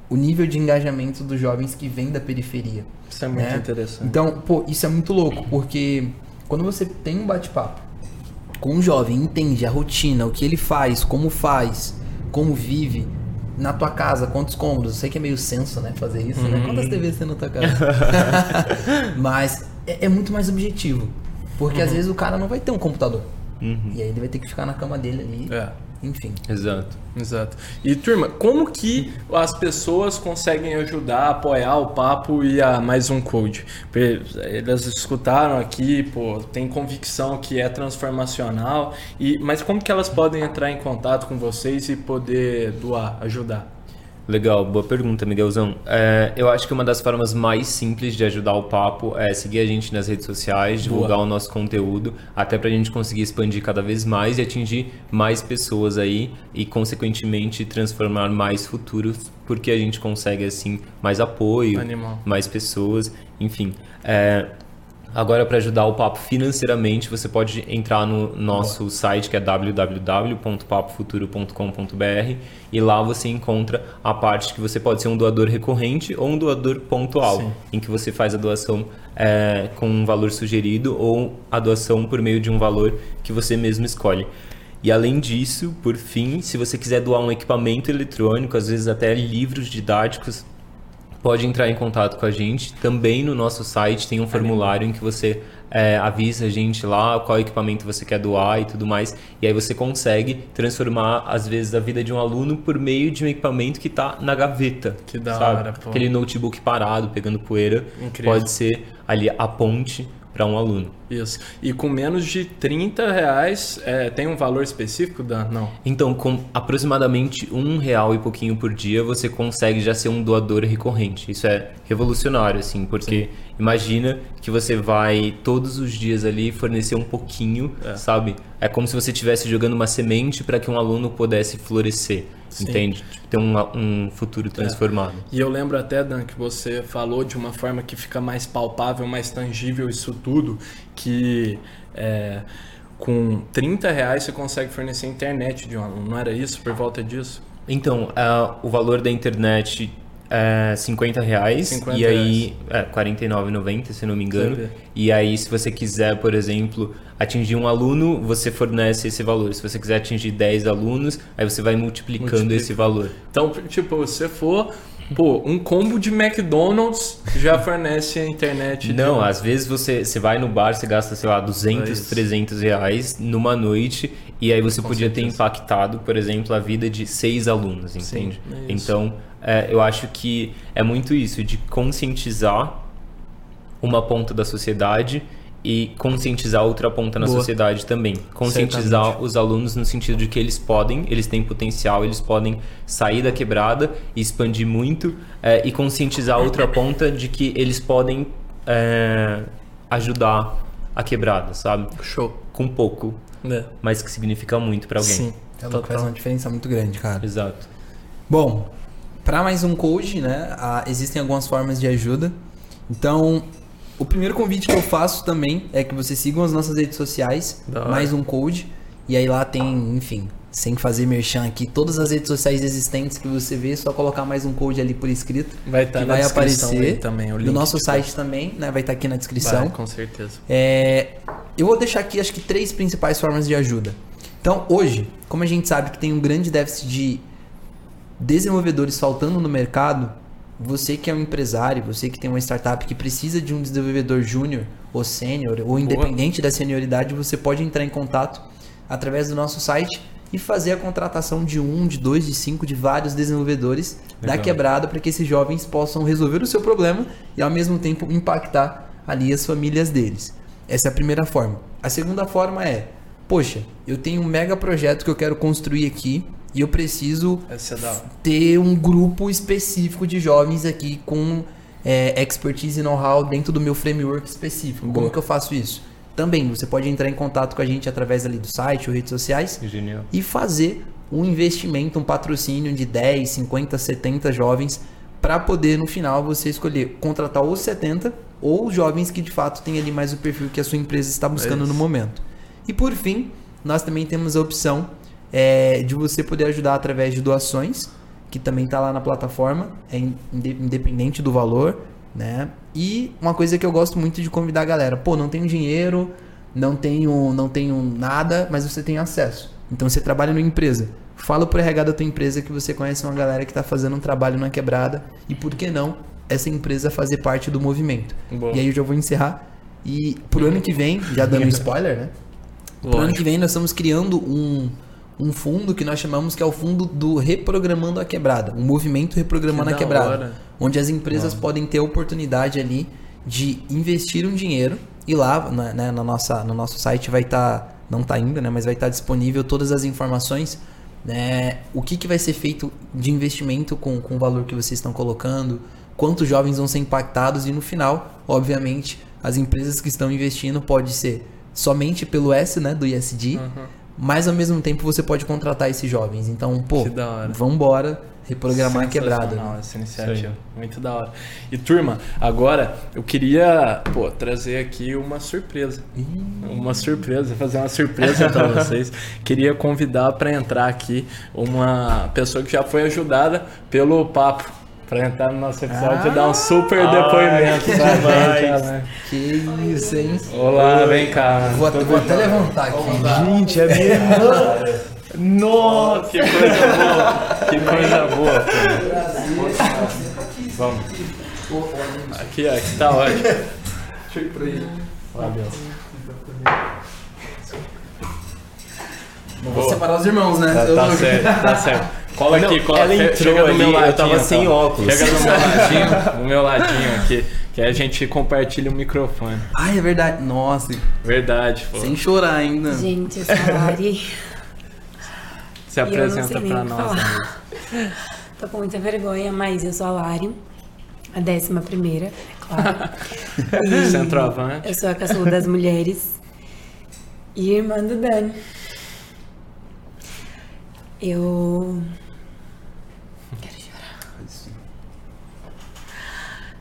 o nível de engajamento dos jovens que vêm da periferia. Isso é muito né? interessante. Então, pô, isso é muito louco, porque quando você tem um bate-papo com um jovem, entende a rotina, o que ele faz, como faz, como vive, na tua casa, quantos cômodos? Eu sei que é meio senso, né, fazer isso, né? uhum. né? Quantas TVs tem na tua casa? Mas é, é, muito mais objetivo. Porque uhum. às vezes o cara não vai ter um computador. Uhum. E aí ele vai ter que ficar na cama dele ali. É enfim. Exato. Exato. E turma, como que as pessoas conseguem ajudar, apoiar o papo e a mais um code? Elas escutaram aqui, pô, tem convicção que é transformacional, e mas como que elas podem entrar em contato com vocês e poder doar, ajudar? Legal, boa pergunta, Miguelzão. É, eu acho que uma das formas mais simples de ajudar o papo é seguir a gente nas redes sociais, divulgar boa. o nosso conteúdo, até para a gente conseguir expandir cada vez mais e atingir mais pessoas aí e, consequentemente, transformar mais futuros, porque a gente consegue, assim, mais apoio, Animal. mais pessoas, enfim. É, Agora, para ajudar o Papo financeiramente, você pode entrar no nosso site que é www.papofuturo.com.br e lá você encontra a parte que você pode ser um doador recorrente ou um doador pontual, Sim. em que você faz a doação é, com um valor sugerido ou a doação por meio de um valor que você mesmo escolhe. E além disso, por fim, se você quiser doar um equipamento eletrônico, às vezes até livros didáticos, pode entrar em contato com a gente. Também no nosso site tem um formulário em que você é, avisa a gente lá qual equipamento você quer doar e tudo mais. E aí você consegue transformar, às vezes, a vida de um aluno por meio de um equipamento que está na gaveta. Que da sabe? hora, pô. Aquele notebook parado, pegando poeira. Incrível. Pode ser ali a ponte para um aluno. Isso. E com menos de 30 reais, é, tem um valor específico, Dan? Não. Então, com aproximadamente um real e pouquinho por dia, você consegue já ser um doador recorrente. Isso é revolucionário, assim, porque Sim. imagina que você vai todos os dias ali fornecer um pouquinho, é. sabe? É como se você estivesse jogando uma semente para que um aluno pudesse florescer. Sim. entende? Tipo, ter um, um futuro é. transformado. É. E eu lembro até, Dan, que você falou de uma forma que fica mais palpável, mais tangível isso tudo, que é, com 30 reais você consegue fornecer internet de um aluno, não era isso? Por volta disso? Então, uh, o valor da internet é 50 reais 50 e aí é 49,90 se não me engano. E aí se você quiser, por exemplo, atingir um aluno, você fornece esse valor. Se você quiser atingir 10 alunos, aí você vai multiplicando Multiplica. esse valor. Então, tipo, você for Pô, um combo de McDonald's já fornece a internet. Não, de... às vezes você, você vai no bar, você gasta, sei lá, 200, é 300 reais numa noite e aí você Com podia certeza. ter impactado, por exemplo, a vida de seis alunos, entende? Sim, é então, é, eu acho que é muito isso, de conscientizar uma ponta da sociedade e conscientizar outra ponta na Boa. sociedade também. Conscientizar Certamente. os alunos no sentido de que eles podem, eles têm potencial, eles podem sair da quebrada e expandir muito, é, e conscientizar outra ponta de que eles podem é, ajudar a quebrada, sabe? Show. Com pouco, é. mas que significa muito para alguém. Sim, ela faz uma diferença muito grande, cara. Exato. Bom, para mais um coach, né? existem algumas formas de ajuda. Então, o primeiro convite que eu faço também é que vocês sigam as nossas redes sociais, mais um code. E aí lá tem, enfim, sem fazer merchan aqui, todas as redes sociais existentes que você vê, só colocar mais um code ali por escrito. Vai estar tá que vai aparecer também. O link no nosso site também, né? Vai estar tá aqui na descrição. Vai, com certeza. É, eu vou deixar aqui, acho que, três principais formas de ajuda. Então, hoje, como a gente sabe que tem um grande déficit de desenvolvedores faltando no mercado, você que é um empresário, você que tem uma startup que precisa de um desenvolvedor júnior ou sênior ou independente Boa. da senioridade, você pode entrar em contato através do nosso site e fazer a contratação de um, de dois, de cinco, de vários desenvolvedores Legal. da quebrada para que esses jovens possam resolver o seu problema e ao mesmo tempo impactar ali as famílias deles. Essa é a primeira forma. A segunda forma é, poxa, eu tenho um mega projeto que eu quero construir aqui e eu preciso é ter um grupo específico de jovens aqui com é, expertise e know-how dentro do meu framework específico. Boa. Como que eu faço isso? Também, você pode entrar em contato com a gente através ali do site ou redes sociais Genial. e fazer um investimento, um patrocínio de 10, 50, 70 jovens para poder no final você escolher contratar os 70 ou os jovens que de fato têm ali mais o perfil que a sua empresa está buscando é no momento. E por fim, nós também temos a opção é, de você poder ajudar através de doações, que também está lá na plataforma, é independente do valor, né? E uma coisa que eu gosto muito de convidar a galera, pô, não tenho dinheiro, não tenho, não tenho nada, mas você tem acesso. Então você trabalha numa empresa. Fala pro RH da tua empresa que você conhece uma galera que está fazendo um trabalho na quebrada e por que não essa empresa fazer parte do movimento. Boa. E aí eu já vou encerrar. E pro ano que vem, já dando um spoiler, né? Pro ano que vem nós estamos criando um, um fundo que nós chamamos que é o fundo do Reprogramando a Quebrada, um movimento Reprogramando que a Quebrada, hora. onde as empresas podem ter a oportunidade ali de investir um dinheiro e lá né, né na nossa, no nosso site vai estar, tá, não está ainda, né, mas vai estar tá disponível todas as informações, né, o que, que vai ser feito de investimento com, com o valor que vocês estão colocando, quantos jovens vão ser impactados e no final, obviamente, as empresas que estão investindo pode ser somente pelo S, né, do ISD, uhum mas ao mesmo tempo você pode contratar esses jovens. Então, pô, vamos embora reprogramar a quebrada. essa iniciativa. Muito da hora. E turma, agora eu queria, pô, trazer aqui uma surpresa. Uma surpresa, fazer uma surpresa para vocês. Queria convidar para entrar aqui uma pessoa que já foi ajudada pelo papo para entrar no nosso episódio ah, e dar um super depoimento ai, pra gente. Né? Que isso, hein? Olá, Oi. vem cá. Vou, vou até levantar aqui. Gente, é minha irmã. Nossa, que coisa boa. Que coisa boa. Vamos. Aqui, aqui tá ótimo. Deixa eu ir pra ele. Valeu. Vou separar os irmãos, né? Tá, tá certo, tá certo. Cola aqui, cola. Ela entrou chega do meu ladinho, eu tava sem então. óculos. Chega do meu ladinho, do meu ladinho aqui. Que a gente compartilha o microfone. Ah, é verdade. Nossa. Verdade, pô. Sem chorar ainda. Gente, eu sou a Lari. Se apresenta pra nós. Tô com muita vergonha, mas eu sou a Lari. A décima primeira, é claro. Centroavante. Eu sou a caçula das mulheres. E irmã do Dani. Eu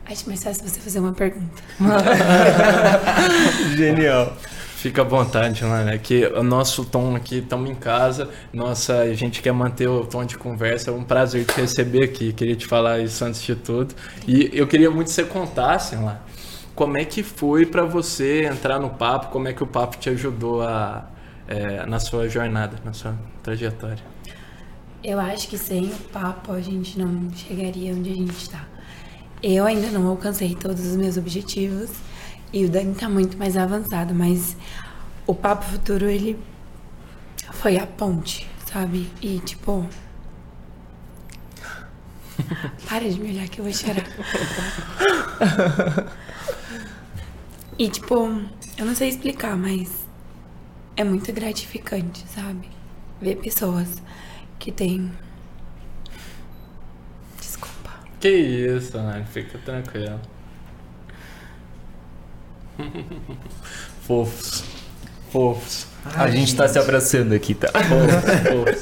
Acho mais fácil você fazer uma pergunta. Genial. Fica à vontade, né? Que o nosso tom aqui, estamos em casa, nossa, a gente quer manter o tom de conversa. É um prazer te receber aqui. Queria te falar isso antes de tudo. E eu queria muito que você contasse lá como é que foi para você entrar no papo, como é que o papo te ajudou a, é, na sua jornada, na sua trajetória. Eu acho que sem o papo a gente não chegaria onde a gente está. Eu ainda não alcancei todos os meus objetivos e o Dani tá muito mais avançado, mas o Papo Futuro, ele foi a ponte, sabe? E tipo. Para de me olhar que eu vou chorar. e tipo, eu não sei explicar, mas é muito gratificante, sabe? Ver pessoas que têm que isso, né? Fica tranquilo. fofos. Fofos. a gente, gente tá se abraçando aqui, tá? Fofos, fofos.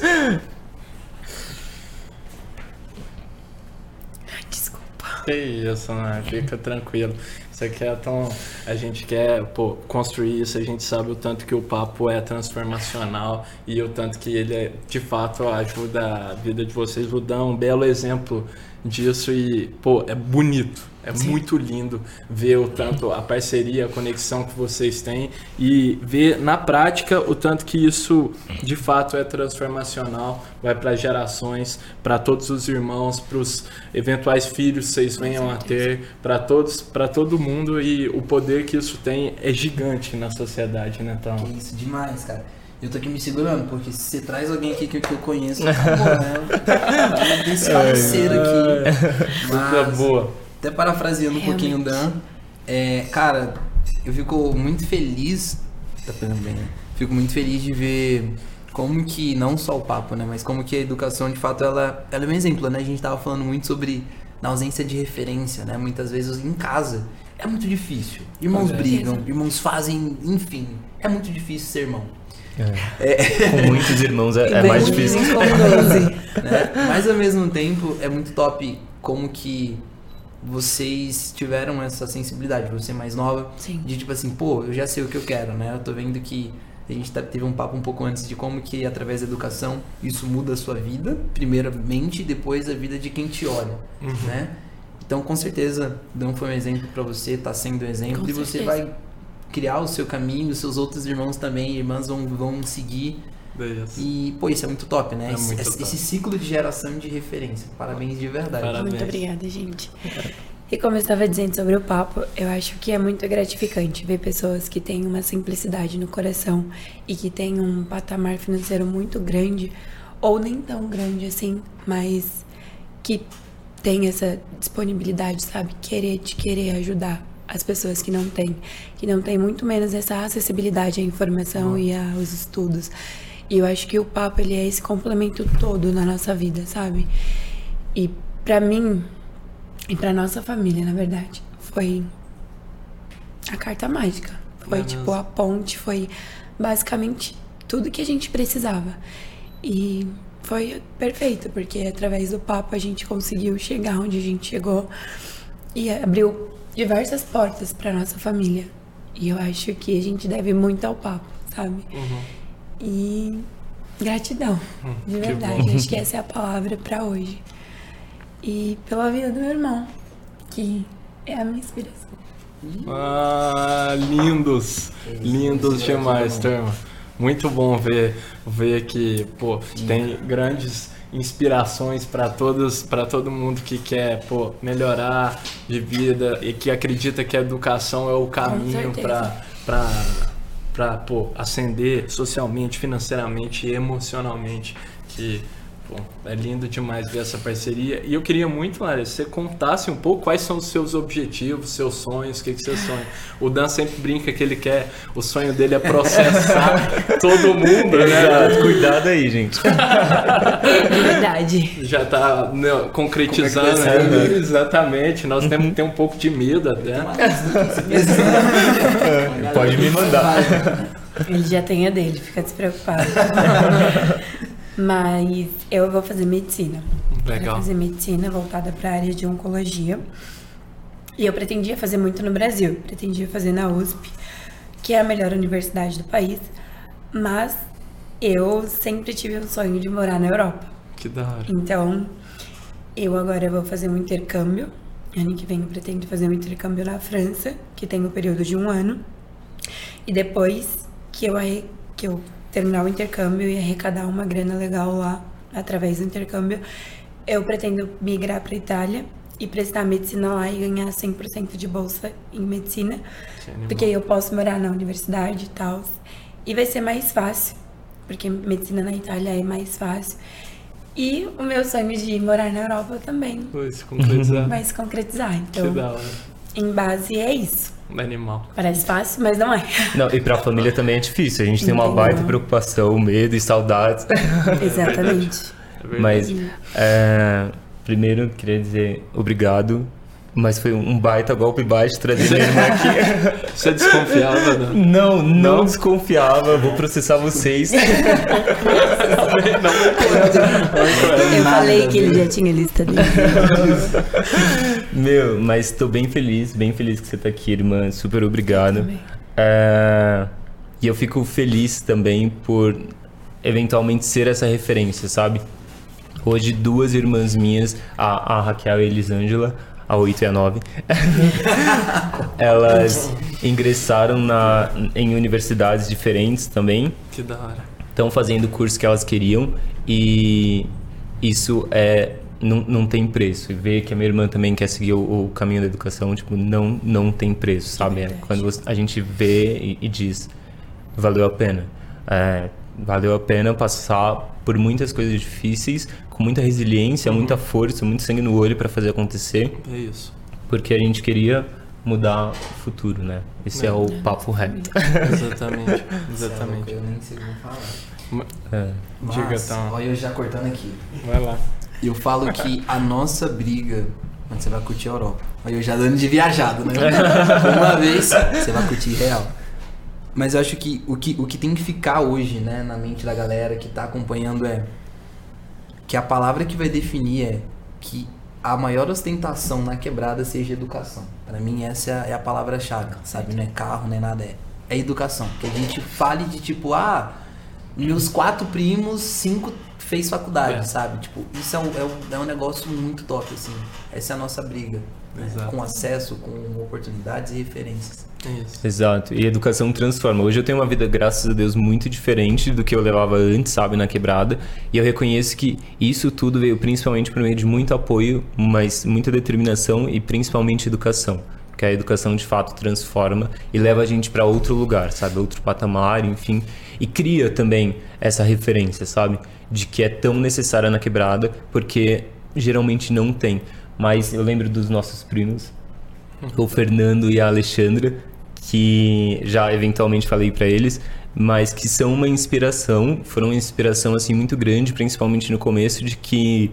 Desculpa. Que isso, né? Fica tranquilo. Você quer tão. A gente quer, pô, construir isso, a gente sabe o tanto que o papo é transformacional e o tanto que ele, de fato, ajuda a vida de vocês. Vou dar um belo exemplo disso e, pô, é bonito. É Sim. muito lindo ver o tanto a parceria, a conexão que vocês têm e ver na prática o tanto que isso de fato é transformacional, vai para gerações, para todos os irmãos, para os eventuais filhos que vocês venham a ter, para todos, para todo mundo e o poder que isso tem é gigante na sociedade, né, então. Que isso demais, cara. Eu tô aqui me segurando, porque se você traz alguém aqui que, eu conheço, acabou, né? Tem esse parceiro aqui. Mas, boa. Até parafraseando um pouquinho o Dan, é, cara, eu fico muito feliz. Tá pegando bem, né? Fico muito feliz de ver como que, não só o papo, né? Mas como que a educação, de fato, ela, ela é um exemplo, né? A gente tava falando muito sobre na ausência de referência, né? Muitas vezes em casa é muito difícil. Irmãos brigam, irmãos fazem, enfim, é muito difícil ser irmão. É. É. Com muitos irmãos é, é mais difícil. né? Mas ao mesmo tempo é muito top como que vocês tiveram essa sensibilidade, você mais nova, Sim. de tipo assim, pô, eu já sei o que eu quero, né? Eu tô vendo que a gente tá, teve um papo um pouco antes de como que através da educação isso muda a sua vida, primeiramente, e depois a vida de quem te olha, uhum. né? Então, com certeza, não foi um exemplo para você, tá sendo um exemplo com e certeza. você vai criar o seu caminho, seus outros irmãos também, irmãs vão, vão seguir. Beleza. E, pô, isso é muito top, né? É esse, top. esse, ciclo de geração de referência. Parabéns de verdade. Parabéns. Muito obrigada, gente. E como eu estava dizendo sobre o papo, eu acho que é muito gratificante ver pessoas que têm uma simplicidade no coração e que têm um patamar financeiro muito grande, ou nem tão grande assim, mas que tem essa disponibilidade, sabe? Querer de querer ajudar as pessoas que não têm, que não têm muito menos essa acessibilidade à informação e aos estudos. E eu acho que o papo ele é esse complemento todo na nossa vida, sabe? E para mim e para nossa família, na verdade, foi a carta mágica. Foi é tipo a ponte, foi basicamente tudo que a gente precisava. E foi perfeito, porque através do papo a gente conseguiu chegar onde a gente chegou e abriu diversas portas para nossa família. E eu acho que a gente deve muito ao papo, sabe? Uhum. E gratidão, hum, de verdade. Acho que essa é a palavra para hoje. E pela vida do meu irmão, que é a minha inspiração. Ah, lindos! Lindos demais, turma. Muito bom ver, ver que, pô, tem grandes inspirações para todos, para todo mundo que quer pô, melhorar de vida e que acredita que a educação é o caminho para para pô, ascender socialmente, financeiramente e emocionalmente que Bom, é lindo demais ver essa parceria. E eu queria muito, Maria, você contasse um pouco quais são os seus objetivos, seus sonhos, o que, que você sonha. O Dan sempre brinca que ele quer, o sonho dele é processar todo mundo, né? Cuidado aí, gente. Verdade. Já tá né, concretizando. É né? Exatamente. Nós temos que ter um pouco de medo até. Pode me mandar. Ele já tem a dele, fica despreocupado. Mas eu vou fazer medicina. Legal. Vou fazer medicina voltada para a área de oncologia. E eu pretendia fazer muito no Brasil. Pretendia fazer na USP. que é a melhor universidade do país, mas eu sempre tive o sonho de morar na Europa. Que da hora. Então, eu agora vou fazer um intercâmbio. Ano que vem eu pretendo fazer um intercâmbio na França, que tem um período de um ano. E depois que eu, que eu terminar o intercâmbio e arrecadar uma grana legal lá, através do intercâmbio, eu pretendo migrar para Itália e prestar medicina lá e ganhar 100% de bolsa em medicina, porque eu posso morar na universidade e tal. E vai ser mais fácil, porque medicina na Itália é mais fácil. E o meu sonho de morar na Europa também vai se concretizar. Vai se concretizar. Então, que da hora. em base é isso. Animal. Parece fácil, mas não é. Não, e pra família também é difícil. A gente tem uma baita preocupação, medo e saudades. Exatamente. É mas, é, primeiro, queria dizer obrigado mas foi um baita golpe baixo trazer minha irmã aqui. Você desconfiava, não? Não, não, não? desconfiava. Vou processar vocês. não, não, Eu falei que ele já tinha lista dele. Meu, mas estou bem feliz, bem feliz que você está aqui, irmã. Super obrigado. É... E eu fico feliz também por eventualmente ser essa referência, sabe? Hoje, duas irmãs minhas, a, a Raquel e a Elisângela, a 8 e a 9, elas ingressaram na, em universidades diferentes também. Que da hora. Estão fazendo o curso que elas queriam e isso é não, não tem preço. E ver que a minha irmã também quer seguir o, o caminho da educação, tipo, não, não tem preço, sabe? É quando a gente vê e, e diz, valeu a pena. É, valeu a pena passar por muitas coisas difíceis com muita resiliência, uhum. muita força, muito sangue no olho para fazer acontecer. É isso. Porque a gente queria mudar o futuro, né? Esse é, é o papo reto. Exatamente, exatamente. Eu nem sei como falar. É. Mas, Diga, então. Olha eu já cortando aqui. Vai lá. Eu falo que a nossa briga quando você vai curtir a Europa. Olha eu já dando de viajado, né? Uma vez você vai curtir real. Mas eu acho que o, que o que tem que ficar hoje, né, na mente da galera que tá acompanhando é que a palavra que vai definir é que a maior ostentação na quebrada seja educação. Para mim essa é a palavra-chave, sabe? Não é carro, não é nada, é, é educação. Que a gente fale de tipo, ah, meus quatro primos, cinco fez faculdade, é. sabe? Tipo, isso é um, é, um, é um negócio muito top, assim. Essa é a nossa briga. Né? Com acesso, com oportunidades e referências. Isso. Exato. E educação transforma. Hoje eu tenho uma vida, graças a Deus, muito diferente do que eu levava antes, sabe, na quebrada. E eu reconheço que isso tudo veio principalmente por meio de muito apoio, mas muita determinação e principalmente educação. Porque a educação de fato transforma e leva a gente para outro lugar, sabe? Outro patamar, enfim. E cria também essa referência, sabe? De que é tão necessária na quebrada, porque geralmente não tem. Mas eu lembro dos nossos primos, o Fernando e a Alexandra, que já eventualmente falei para eles, mas que são uma inspiração, foram uma inspiração assim muito grande, principalmente no começo de que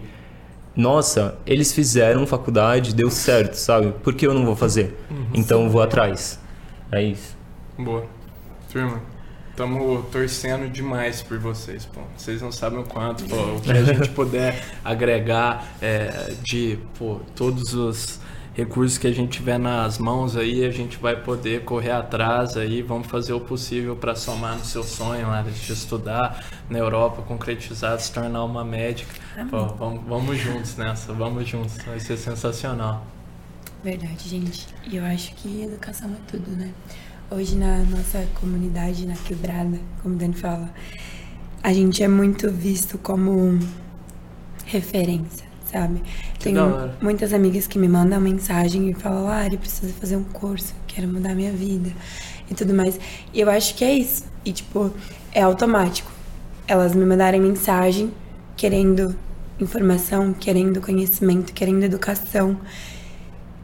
nossa, eles fizeram faculdade, deu certo, sabe? Por que eu não vou fazer? Uhum. Então vou atrás. É isso. Boa. Turma, estamos torcendo demais por vocês, pô. Vocês não sabem o quanto, pô, o que a gente puder agregar é, de, pô, todos os recursos que a gente tiver nas mãos aí, a gente vai poder correr atrás aí, vamos fazer o possível para somar no seu sonho lá de estudar na Europa, concretizar, se tornar uma médica. Pô, vamos, vamos juntos nessa, vamos juntos, vai ser sensacional. Verdade, gente. E eu acho que educação é tudo, né? Hoje na nossa comunidade, na quebrada, como o Dani fala, a gente é muito visto como referência sabe? Que Tenho muitas amigas que me mandam mensagem e falam, Lari, preciso fazer um curso, quero mudar minha vida e tudo mais. E eu acho que é isso. E, tipo, é automático. Elas me mandarem mensagem querendo informação, querendo conhecimento, querendo educação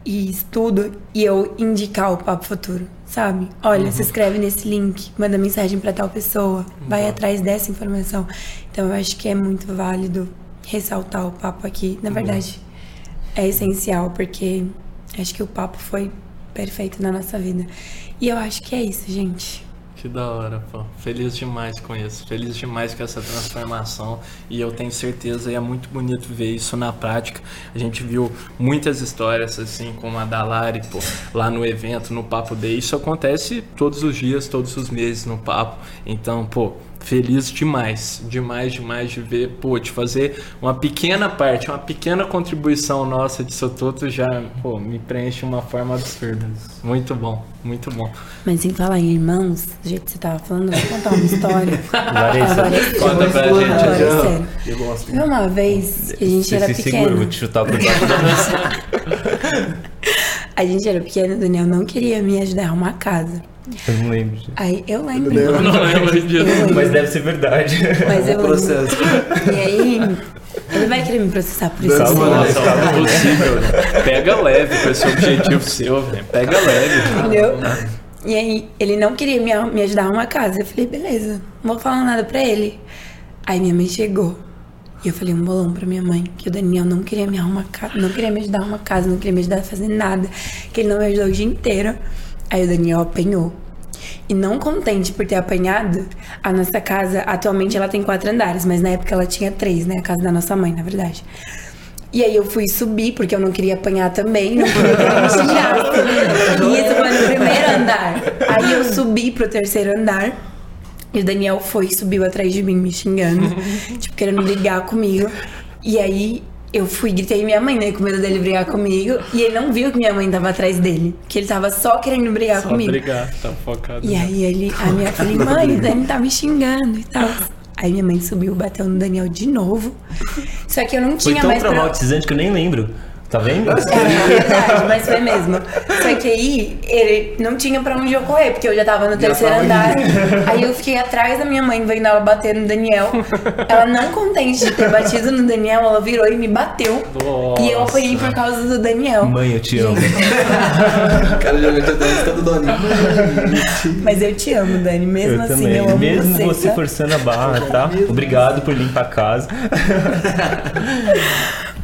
e estudo e eu indicar o Papo Futuro, sabe? Olha, uhum. se inscreve nesse link, manda mensagem para tal pessoa, uhum. vai atrás dessa informação. Então eu acho que é muito válido ressaltar o papo aqui. Na verdade, é essencial, porque acho que o papo foi perfeito na nossa vida. E eu acho que é isso, gente. Que da hora, pô. Feliz demais com isso. Feliz demais com essa transformação. E eu tenho certeza, e é muito bonito ver isso na prática. A gente viu muitas histórias, assim, como a da Lari, pô, lá no evento, no Papo Day. Isso acontece todos os dias, todos os meses no Papo. Então, pô, feliz demais, demais, demais de ver, pô, de fazer uma pequena parte, uma pequena contribuição nossa de Sototo já, pô, me preenche de uma forma absurda. Muito bom, muito bom. Mas em falar em irmãos, do jeito que você tava falando, eu vou contar uma história. Larissa, Agora, é conta pra gente. Agora, é Eu, sério. eu gosto. Teve uma vez que a gente Você era se segura, vou pequeno. te chutar por baixo da mesa. A gente era pequeno, o Daniel não queria me ajudar a arrumar a casa. Eu não lembro. Aí eu lembro. Eu não lembro disso. Mas deve ser verdade. Mas eu processo. lembro. E aí, ele vai querer me processar por isso. Calma, né? Nossa, é impossível, né? Pega leve com esse objetivo seu, velho. Pega leve. Entendeu? E aí, ele não queria me, me ajudar a arrumar a casa. Eu falei, beleza, não vou falar nada pra ele. Aí minha mãe chegou. E eu falei um bolão pra minha mãe, que o Daniel não queria me arrumar casa, não queria me ajudar a arrumar casa, não queria me ajudar a fazer nada, que ele não me ajudou o dia inteiro. Aí o Daniel apanhou. E não contente por ter apanhado, a nossa casa, atualmente ela tem quatro andares, mas na época ela tinha três, né? A casa da nossa mãe, na verdade. E aí eu fui subir, porque eu não queria apanhar também, não me xingasse. E isso foi no primeiro andar. Aí eu subi pro terceiro andar. E o Daniel foi subiu atrás de mim, me xingando. tipo, querendo brigar comigo. E aí eu fui, gritei minha mãe, né? Com medo dele brigar comigo. E ele não viu que minha mãe tava atrás dele. Que ele tava só querendo brigar Só comigo. brigar, tá focado. E aí ele, a minha falei, mãe, o Dani tá me xingando e tal. Aí minha mãe subiu, bateu no Daniel de novo. Só que eu não Foi tinha tão mais pra... traumatizante que eu nem lembro. Tá vendo? É verdade, mas foi mesmo. Só que aí ele não tinha pra onde eu correr, porque eu já tava no terceiro tava andar. Aí eu fiquei atrás da minha mãe, vendo ela bater no Daniel. Ela não contente de ter batido no Daniel, ela virou e me bateu. E eu apanhei por causa do Daniel. Mãe, eu te amo. O cara já meteu a do Doni. Mas eu te amo, Dani. Mesmo eu assim, também. eu amo Mesmo você. você tá? forçando a barra, tá? Obrigado por limpar a casa.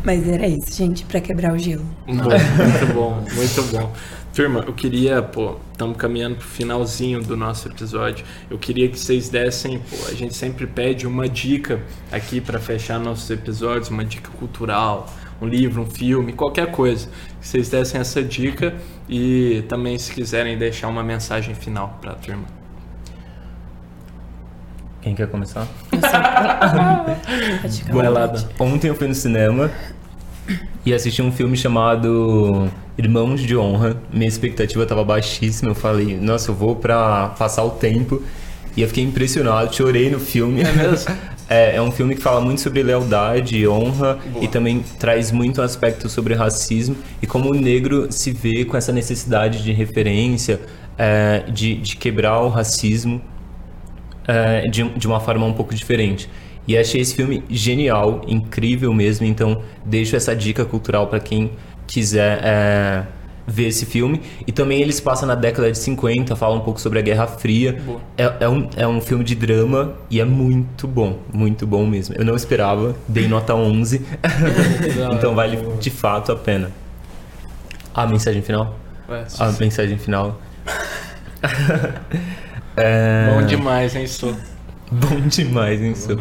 Mas era isso, gente, pra quebrar o gelo. Bom, muito bom, muito bom. Turma, eu queria, pô, estamos caminhando pro finalzinho do nosso episódio. Eu queria que vocês dessem, pô, a gente sempre pede uma dica aqui para fechar nossos episódios, uma dica cultural, um livro, um filme, qualquer coisa. Que vocês dessem essa dica e também se quiserem deixar uma mensagem final para a turma. Quem quer começar? Dan. Ontem eu fui no cinema e assisti um filme chamado Irmãos de Honra. Minha expectativa estava baixíssima. Eu falei, nossa, eu vou pra passar o tempo. E eu fiquei impressionado, chorei no filme. É mesmo? É, é um filme que fala muito sobre lealdade e honra e também traz muito aspecto sobre racismo e como o negro se vê com essa necessidade de referência, é, de, de quebrar o racismo é, de, de uma forma um pouco diferente. E achei esse filme genial, incrível mesmo. Então, deixo essa dica cultural para quem quiser é, ver esse filme. E também ele se passa na década de 50, fala um pouco sobre a Guerra Fria. É, é um, é um filme de drama e é muito bom, muito bom mesmo. Eu não esperava, dei nota 11. então, vale de fato a pena. A mensagem final? A mensagem final. É, Bom demais, hein, Sou? Bom demais, Su?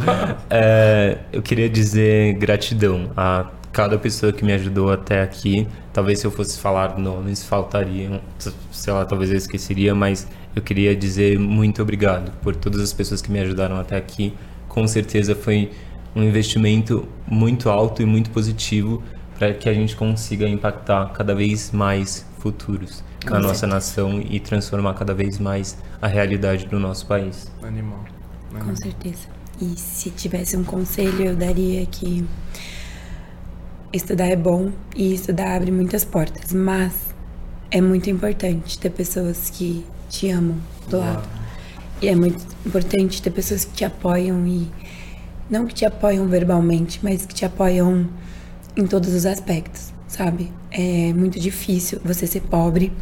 É, eu queria dizer gratidão a cada pessoa que me ajudou até aqui. Talvez se eu fosse falar nomes, faltariam, sei lá, talvez eu esqueceria, mas eu queria dizer muito obrigado por todas as pessoas que me ajudaram até aqui. Com certeza foi um investimento muito alto e muito positivo para que a gente consiga impactar cada vez mais futuros Com na nossa certeza. nação e transformar cada vez mais a realidade do nosso país. Animal. Com certeza. E se tivesse um conselho, eu daria que estudar é bom e estudar abre muitas portas, mas é muito importante ter pessoas que te amam do lado. E é muito importante ter pessoas que te apoiam e não que te apoiam verbalmente, mas que te apoiam em todos os aspectos, sabe? É muito difícil você ser pobre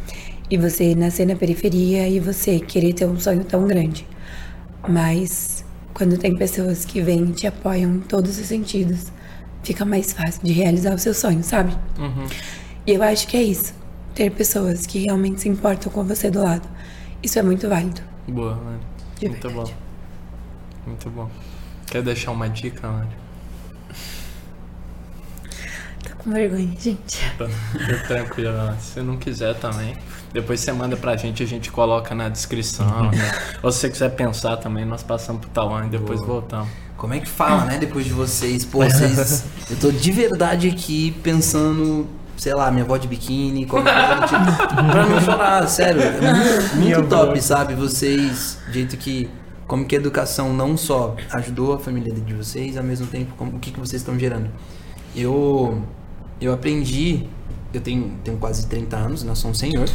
e você nascer na periferia e você querer ter um sonho tão grande. Mas quando tem pessoas que vêm e te apoiam em todos os sentidos, fica mais fácil de realizar o seu sonho, sabe? E eu acho que é isso. Ter pessoas que realmente se importam com você do lado. Isso é muito válido. Boa, Lari. Muito verdade. bom. Muito bom. Quer deixar uma dica, Lari? Tô com vergonha, gente. Tá, tranquilo, se não quiser também. Depois você manda pra gente, a gente coloca na descrição. Né? Ou se você quiser pensar também, nós passamos pro Tauan e depois Boa. voltamos. Como é que fala, né, depois de vocês? Pô, vocês. eu tô de verdade aqui pensando, sei lá, minha avó de biquíni, qualquer coisa tipo. pra não chorar, sério. É muito, muito top, sabe? Vocês, jeito que. Como que a educação não só ajudou a família de vocês, ao mesmo tempo, como, o que, que vocês estão gerando. Eu. Eu aprendi. Eu tenho, tenho quase 30 anos, não sou um senhor.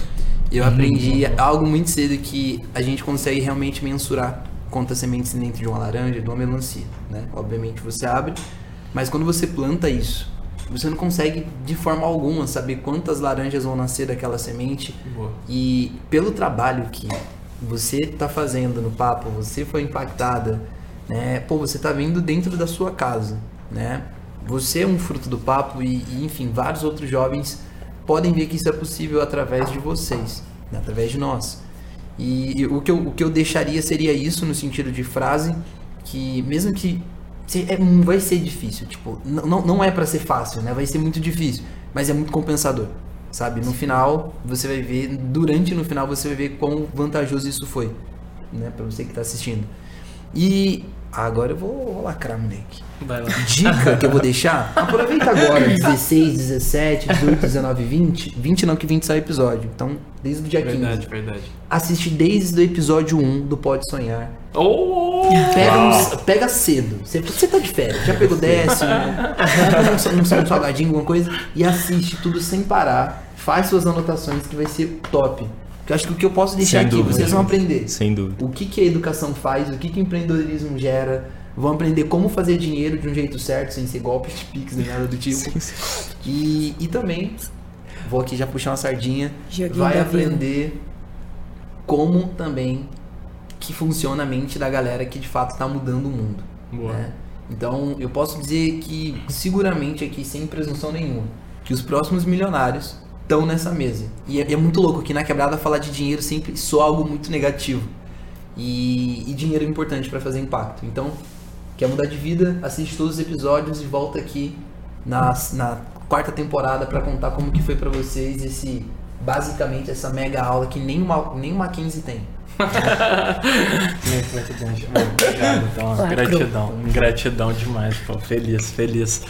Eu aprendi algo muito cedo que a gente consegue realmente mensurar quantas sementes dentro de uma laranja, de uma melancia, né? Obviamente você abre, mas quando você planta isso, você não consegue de forma alguma saber quantas laranjas vão nascer daquela semente. Boa. E pelo trabalho que você está fazendo no papo, você foi impactada, né? Pô, você está vindo dentro da sua casa, né? Você é um fruto do papo e, e, enfim, vários outros jovens podem ver que isso é possível através de vocês, né? através de nós. E, o, que eu, o que eu deixaria seria isso no sentido de frase, que mesmo que é, vai ser difícil, tipo, não, não é para ser fácil, né? Vai ser muito difícil, mas é muito compensador, sabe? No final, você vai ver, durante no final você vai ver quão vantajoso isso foi, né, para você que tá assistindo. E agora eu vou, vou lacrar, moleque. Vai lá. Dica que eu vou deixar, aproveita agora, 16, 17, 18, 19, 20. 20 não, que 20 sai episódio. Então, desde o dia verdade, 15. Verdade, verdade. Assiste desde o episódio 1 do Pode Sonhar. Oh! Pega, um, pega cedo. Você, você tá de férias, já pegou décimo, um, um, um salgadinho, alguma coisa, e assiste tudo sem parar. Faz suas anotações que vai ser top. Porque eu acho que o que eu posso deixar Sem aqui, dúvida, vocês vão aprender. Sem dúvida. O que, que a educação faz, o que, que o empreendedorismo gera, vão aprender como fazer dinheiro de um jeito certo, sem ser golpe de pix nem nada do tipo. E, e também, vou aqui já puxar uma sardinha, Joguinho vai aprender vida. como também que funciona a mente da galera que de fato está mudando o mundo. Né? Então, eu posso dizer que seguramente aqui, sem presunção nenhuma, que os próximos milionários estão nessa mesa. E é, é, muito louco que na quebrada falar de dinheiro sempre soa algo muito negativo. E, e dinheiro é importante para fazer impacto. Então, Quer mudar de vida? Assiste todos os episódios e volta aqui na, na quarta temporada para contar como que foi para vocês esse basicamente essa mega aula que nem uma nem uma 15 tem. muito, bom, Obrigado, então, gratidão, gratidão demais, pô, feliz, feliz.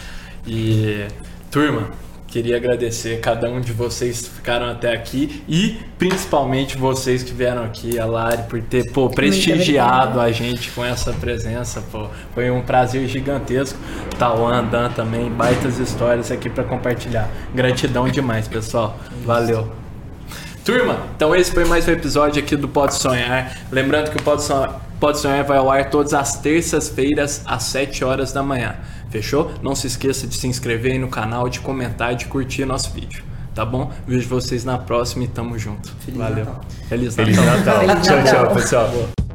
E turma, Queria agradecer cada um de vocês que ficaram até aqui e principalmente vocês que vieram aqui, a Lari, por ter pô, prestigiado a gente com essa presença. Pô. Foi um prazer gigantesco. Tauan, Dan também, baitas histórias aqui para compartilhar. Gratidão demais, pessoal. Valeu. Turma, então esse foi mais um episódio aqui do Pode Sonhar. Lembrando que o Pode Sonhar, Pode Sonhar vai ao ar todas as terças-feiras às 7 horas da manhã. Fechou? Não se esqueça de se inscrever aí no canal, de comentar e de curtir nosso vídeo. Tá bom? Vejo vocês na próxima e tamo junto. Feliz Valeu. Natal. Feliz Natal. Feliz Natal. tchau, tchau, pessoal.